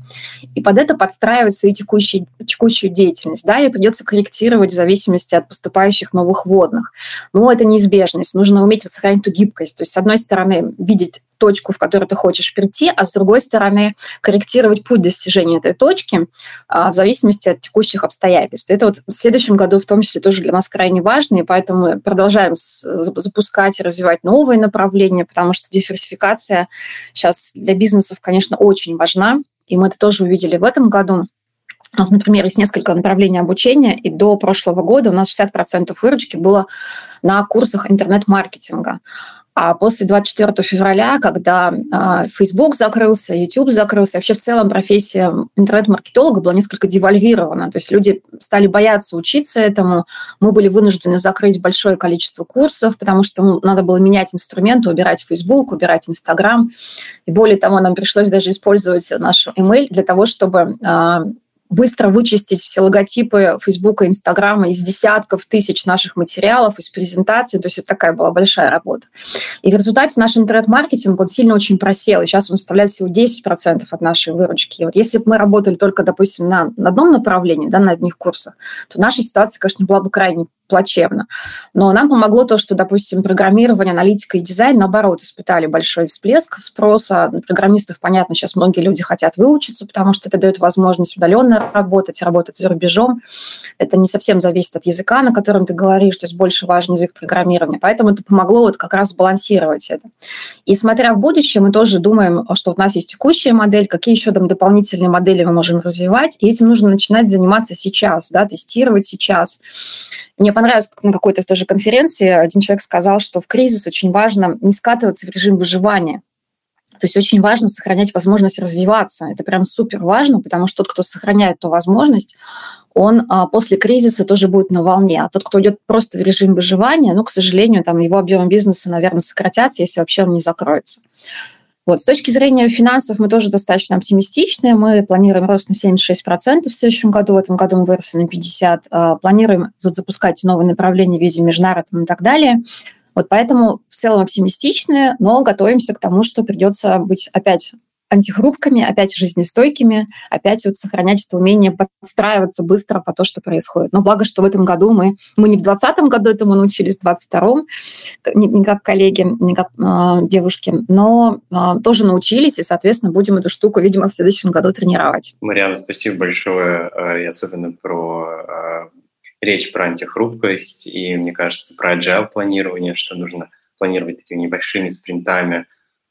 И под это подстраивать свою текущую, текущую деятельность. Да, ее придется корректировать в зависимости от поступающих новых водных. Но это неизбежность. Нужно уметь вот сохранить эту гибкость. То есть, с одной стороны, видеть точку, в которую ты хочешь прийти, а с другой стороны корректировать путь достижения этой точки а, в зависимости от текущих обстоятельств. Это вот в следующем году в том числе тоже для нас крайне важно, и поэтому мы продолжаем запускать и развивать новые направления, потому что диверсификация сейчас для бизнесов, конечно, очень важна, и мы это тоже увидели в этом году. У нас, например, есть несколько направлений обучения, и до прошлого года у нас 60% выручки было на курсах интернет-маркетинга. А после 24 февраля, когда э, Facebook закрылся, YouTube закрылся, вообще в целом профессия интернет-маркетолога была несколько девальвирована. То есть люди стали бояться учиться этому. Мы были вынуждены закрыть большое количество курсов, потому что ну, надо было менять инструменты, убирать Facebook, убирать Instagram. И более того, нам пришлось даже использовать нашу email для того, чтобы э, быстро вычистить все логотипы Фейсбука, Инстаграма из десятков тысяч наших материалов, из презентаций. То есть это такая была большая работа. И в результате наш интернет-маркетинг, он сильно очень просел. И сейчас он составляет всего 10% от нашей выручки. И вот если бы мы работали только, допустим, на, на одном направлении, да, на одних курсах, то наша ситуация, конечно, была бы крайне плачевно. Но нам помогло то, что, допустим, программирование, аналитика и дизайн, наоборот, испытали большой всплеск спроса. Программистов, понятно, сейчас многие люди хотят выучиться, потому что это дает возможность удаленно работать, работать за рубежом. Это не совсем зависит от языка, на котором ты говоришь, то есть больше важен язык программирования. Поэтому это помогло вот как раз балансировать это. И смотря в будущее, мы тоже думаем, что у нас есть текущая модель, какие еще там дополнительные модели мы можем развивать, и этим нужно начинать заниматься сейчас, да, тестировать сейчас. Мне понравилось, как на какой-то тоже конференции один человек сказал, что в кризис очень важно не скатываться в режим выживания. То есть очень важно сохранять возможность развиваться. Это прям супер важно, потому что тот, кто сохраняет эту возможность, он а, после кризиса тоже будет на волне. А тот, кто идет просто в режим выживания, ну, к сожалению, там его объемы бизнеса, наверное, сократятся, если вообще он не закроется. Вот. С точки зрения финансов мы тоже достаточно оптимистичны. Мы планируем рост на 76% в следующем году. В этом году мы выросли на 50%. А, планируем запускать новые направления в виде международного и так далее. Вот поэтому в целом оптимистичны, но готовимся к тому, что придется быть опять антихрупкими, опять жизнестойкими, опять вот сохранять это умение подстраиваться быстро по то, что происходит. Но благо, что в этом году мы, мы не в 2020 году этому научились, в 2022, не, не как коллеги, не как э, девушки, но э, тоже научились, и, соответственно, будем эту штуку, видимо, в следующем году тренировать. Мариана, спасибо большое, и особенно про речь про антихрупкость, и, мне кажется, про agile планирование, что нужно планировать такими небольшими спринтами.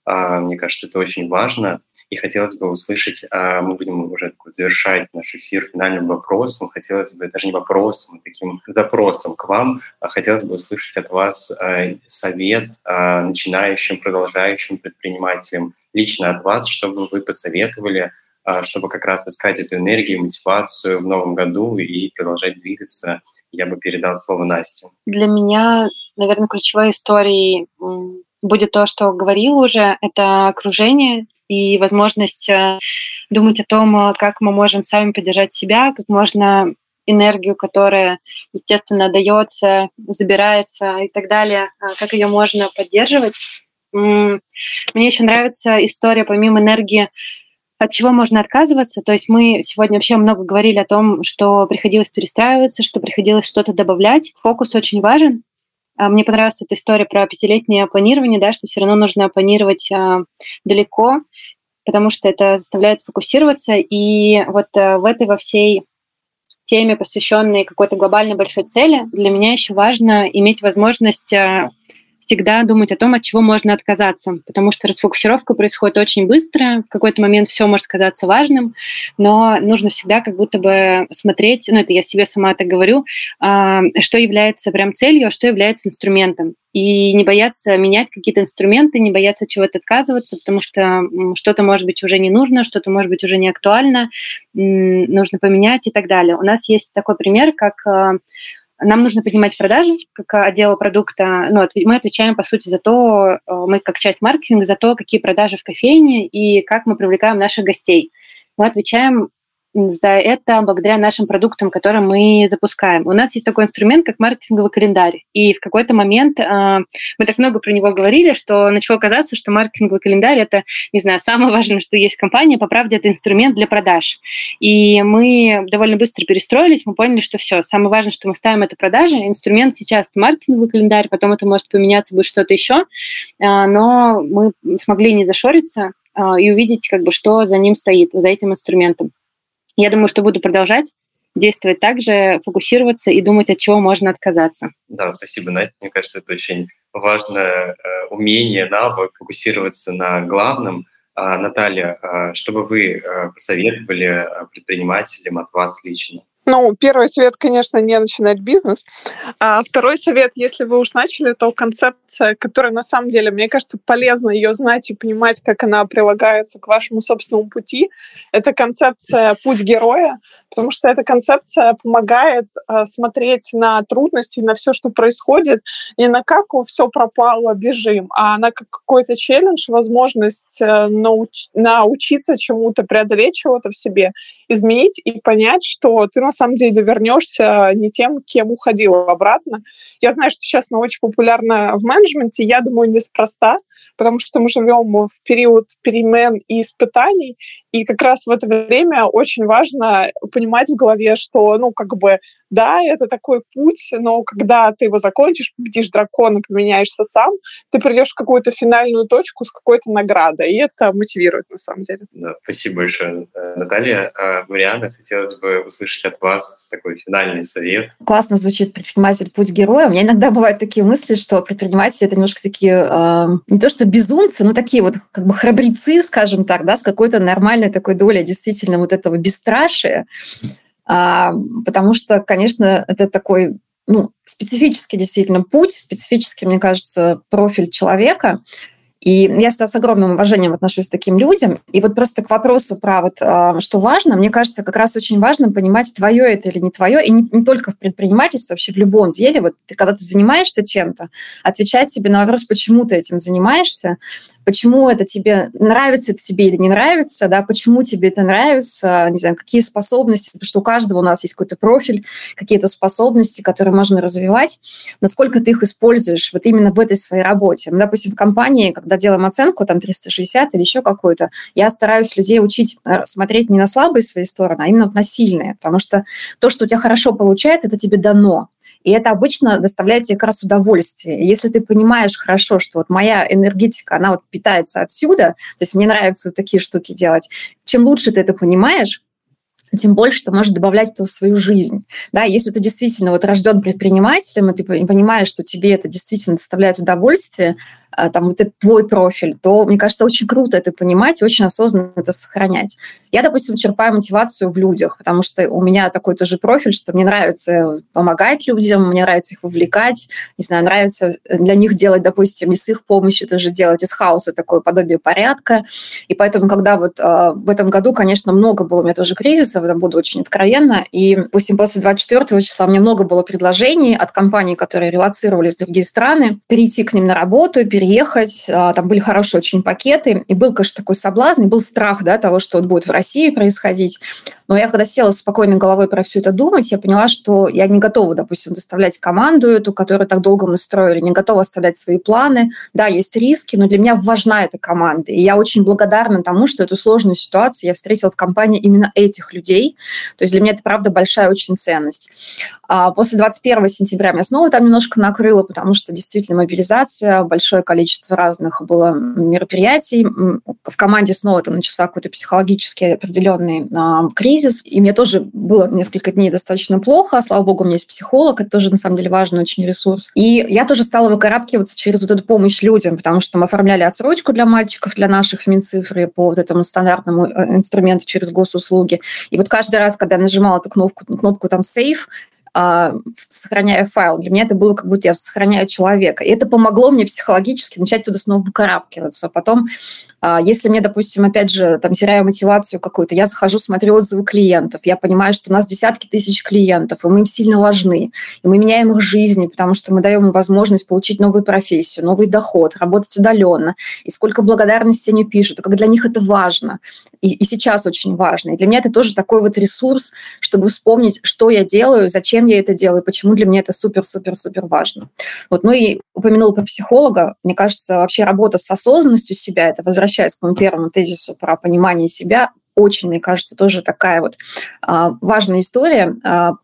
Мне кажется, это очень важно. И хотелось бы услышать, а, мы будем уже завершать наш эфир финальным вопросом. Хотелось бы, даже не вопросом, а таким запросом к вам. А хотелось бы услышать от вас а, совет начинающим, продолжающим предпринимателям, лично от вас, чтобы вы посоветовали, чтобы как раз искать эту энергию, мотивацию в новом году и продолжать двигаться. Я бы передал слово Насте. Для меня, наверное, ключевой историей будет то, что говорил уже, это окружение, и возможность э, думать о том, э, как мы можем сами поддержать себя, как можно энергию, которая, естественно, дается, забирается и так далее, э, как ее можно поддерживать. Мне еще нравится история помимо энергии от чего можно отказываться. То есть мы сегодня вообще много говорили о том, что приходилось перестраиваться, что приходилось что-то добавлять. Фокус очень важен. А мне понравилась эта история про пятилетнее планирование, да, что все равно нужно планировать а, далеко, потому что это заставляет фокусироваться. И вот а, в этой во всей теме, посвященной какой-то глобальной большой цели, для меня еще важно иметь возможность а, всегда думать о том, от чего можно отказаться, потому что расфокусировка происходит очень быстро, в какой-то момент все может казаться важным, но нужно всегда как будто бы смотреть, ну это я себе сама так говорю, а, что является прям целью, а что является инструментом. И не бояться менять какие-то инструменты, не бояться чего-то отказываться, потому что что-то может быть уже не нужно, что-то может быть уже не актуально, нужно поменять и так далее. У нас есть такой пример, как а, нам нужно поднимать продажи как отдела продукта. Ну, мы отвечаем, по сути, за то, э, мы как часть маркетинга, за то, какие продажи в кофейне и как мы привлекаем наших гостей. Мы отвечаем за это благодаря нашим продуктам, которые мы запускаем. У нас есть такой инструмент, как маркетинговый календарь. И в какой-то момент э, мы так много про него говорили, что начало казаться, что маркетинговый календарь это, не знаю, самое важное, что есть в компании. По правде, это инструмент для продаж. И мы довольно быстро перестроились, мы поняли, что все, самое важное, что мы ставим это продажи. Инструмент сейчас маркетинговый календарь, потом это может поменяться, будет что-то еще. Э, но мы смогли не зашориться э, и увидеть, как бы, что за ним стоит, за этим инструментом. Я думаю, что буду продолжать действовать так же, фокусироваться и думать, от чего можно отказаться. Да, спасибо, Настя. Мне кажется, это очень важное э, умение, навык фокусироваться на главном. А, Наталья, а, что бы вы э, посоветовали э, предпринимателям от вас лично? Ну, первый совет, конечно, не начинать бизнес. А второй совет, если вы уж начали, то концепция, которая на самом деле, мне кажется, полезно ее знать и понимать, как она прилагается к вашему собственному пути, это концепция «Путь героя», потому что эта концепция помогает э, смотреть на трудности, на все, что происходит, не на как все пропало, бежим, а на какой-то челлендж, возможность э, науч- научиться чему-то, преодолеть чего-то в себе, изменить и понять, что ты на самом деле вернешься не тем, кем уходил обратно. Я знаю, что сейчас она очень популярна в менеджменте, я думаю, неспроста, потому что мы живем в период перемен и испытаний, и как раз в это время очень важно понимать в голове, что, ну, как бы да, это такой путь, но когда ты его закончишь, победишь дракона, поменяешься сам, ты придешь в какую-то финальную точку с какой-то наградой, и это мотивирует на самом деле. Да, спасибо большое, Наталья. А, Мариана, хотелось бы услышать от вас такой финальный совет. Классно звучит предприниматель путь героя. У меня иногда бывают такие мысли, что предприниматели это немножко такие э, не то что безумцы, но такие вот как бы храбрецы, скажем так, да, с какой-то нормальной такой долей действительно вот этого бесстрашия. А, потому что, конечно, это такой ну, специфический действительно путь, специфический, мне кажется, профиль человека. И я всегда с огромным уважением отношусь к таким людям. И вот просто к вопросу про вот, а, что важно, мне кажется, как раз очень важно понимать, твое это или не твое, и не, не только в предпринимательстве, вообще в любом деле. Вот ты, когда ты занимаешься чем-то, отвечать себе на вопрос, почему ты этим занимаешься, почему это тебе нравится, это тебе или не нравится, да, почему тебе это нравится, не знаю, какие способности, потому что у каждого у нас есть какой-то профиль, какие-то способности, которые можно развивать, насколько ты их используешь вот именно в этой своей работе. Мы, допустим, в компании, когда делаем оценку, там 360 или еще какую-то, я стараюсь людей учить э, смотреть не на слабые свои стороны, а именно на сильные, потому что то, что у тебя хорошо получается, это тебе дано. И это обычно доставляет тебе как раз удовольствие. Если ты понимаешь хорошо, что вот моя энергетика, она вот питается отсюда, то есть мне нравится вот такие штуки делать, чем лучше ты это понимаешь, тем больше ты можешь добавлять это в свою жизнь. Да, если ты действительно вот рожден предпринимателем, и ты понимаешь, что тебе это действительно доставляет удовольствие, там вот этот твой профиль, то, мне кажется, очень круто это понимать и очень осознанно это сохранять. Я, допустим, черпаю мотивацию в людях, потому что у меня такой тоже профиль, что мне нравится помогать людям, мне нравится их вовлекать, не знаю, нравится для них делать, допустим, и с их помощью тоже делать из хаоса такое подобие порядка. И поэтому, когда вот э, в этом году, конечно, много было у меня тоже кризисов, там буду очень откровенно, и, допустим, после 24 числа мне много было предложений от компаний, которые релацировались в другие страны, перейти к ним на работу, переехать, а, там были хорошие очень пакеты, и был, конечно, такой соблазн, и был страх, да, того, что вот будет в России происходить. Но я когда села спокойной головой про все это думать, я поняла, что я не готова, допустим, доставлять команду эту, которую так долго мы строили, не готова оставлять свои планы. Да, есть риски, но для меня важна эта команда. И я очень благодарна тому, что эту сложную ситуацию я встретила в компании именно этих людей. То есть для меня это, правда, большая очень ценность. А после 21 сентября меня снова там немножко накрыло, потому что действительно мобилизация, большое количество разных было мероприятий. В команде снова это начался какой-то психологический определенный а, кризис, кризис, и мне тоже было несколько дней достаточно плохо. Слава богу, у меня есть психолог, это тоже, на самом деле, важный очень ресурс. И я тоже стала выкарабкиваться через вот эту помощь людям, потому что мы оформляли отсрочку для мальчиков, для наших в Минцифры по вот этому стандартному э, инструменту через госуслуги. И вот каждый раз, когда я нажимала эту кнопку, кнопку там «Save», сохраняя файл. Для меня это было как будто я сохраняю человека. И это помогло мне психологически начать туда снова выкарабкиваться. Потом а, если мне, допустим, опять же, там теряю мотивацию какую-то, я захожу, смотрю отзывы клиентов, я понимаю, что у нас десятки тысяч клиентов, и мы им сильно важны, и мы меняем их жизни, потому что мы даем им возможность получить новую профессию, новый доход, работать удаленно, и сколько благодарности они пишут, и как для них это важно, и, и сейчас очень важно. И для меня это тоже такой вот ресурс, чтобы вспомнить, что я делаю, зачем я это делаю, почему для меня это супер-супер-супер важно. Вот, ну и упомянула про психолога. Мне кажется, вообще работа с осознанностью себя, это возвращаясь к моему первому тезису про понимание себя, очень, мне кажется, тоже такая вот а, важная история, а,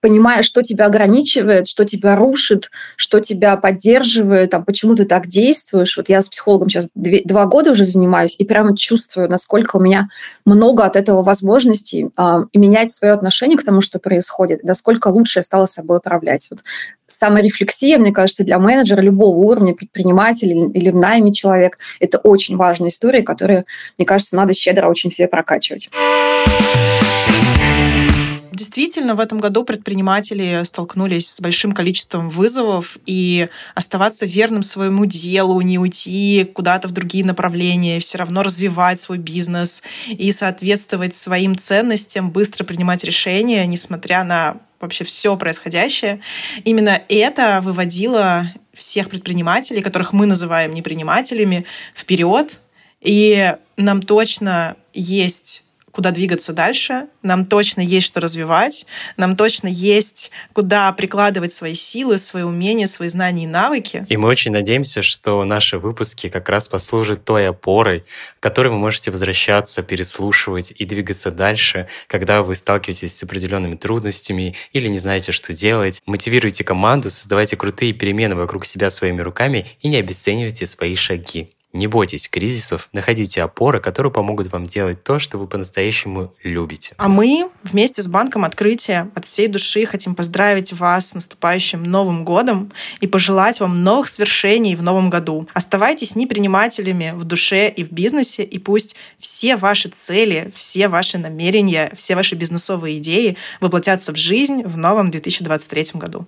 понимая, что тебя ограничивает, что тебя рушит, что тебя поддерживает, там, почему ты так действуешь. Вот я с психологом сейчас две, два года уже занимаюсь и прямо чувствую, насколько у меня много от этого возможностей э, менять свое отношение к тому, что происходит, насколько лучше я стала собой управлять. Вот саморефлексия, мне кажется, для менеджера любого уровня, предпринимателя или в найме человек, это очень важная история, которую, мне кажется, надо щедро очень себе прокачивать. Действительно, в этом году предприниматели столкнулись с большим количеством вызовов, и оставаться верным своему делу, не уйти куда-то в другие направления, все равно развивать свой бизнес и соответствовать своим ценностям, быстро принимать решения, несмотря на вообще все происходящее. Именно это выводило всех предпринимателей, которых мы называем непринимателями, вперед. И нам точно есть куда двигаться дальше, нам точно есть что развивать, нам точно есть куда прикладывать свои силы, свои умения, свои знания и навыки. И мы очень надеемся, что наши выпуски как раз послужат той опорой, к которой вы можете возвращаться, переслушивать и двигаться дальше, когда вы сталкиваетесь с определенными трудностями или не знаете, что делать. Мотивируйте команду, создавайте крутые перемены вокруг себя своими руками и не обесценивайте свои шаги. Не бойтесь кризисов, находите опоры, которые помогут вам делать то, что вы по-настоящему любите. А мы вместе с Банком Открытия от всей души хотим поздравить вас с наступающим Новым годом и пожелать вам новых свершений в новом году. Оставайтесь непринимателями в душе и в бизнесе, и пусть все ваши цели, все ваши намерения, все ваши бизнесовые идеи воплотятся в жизнь в новом 2023 году.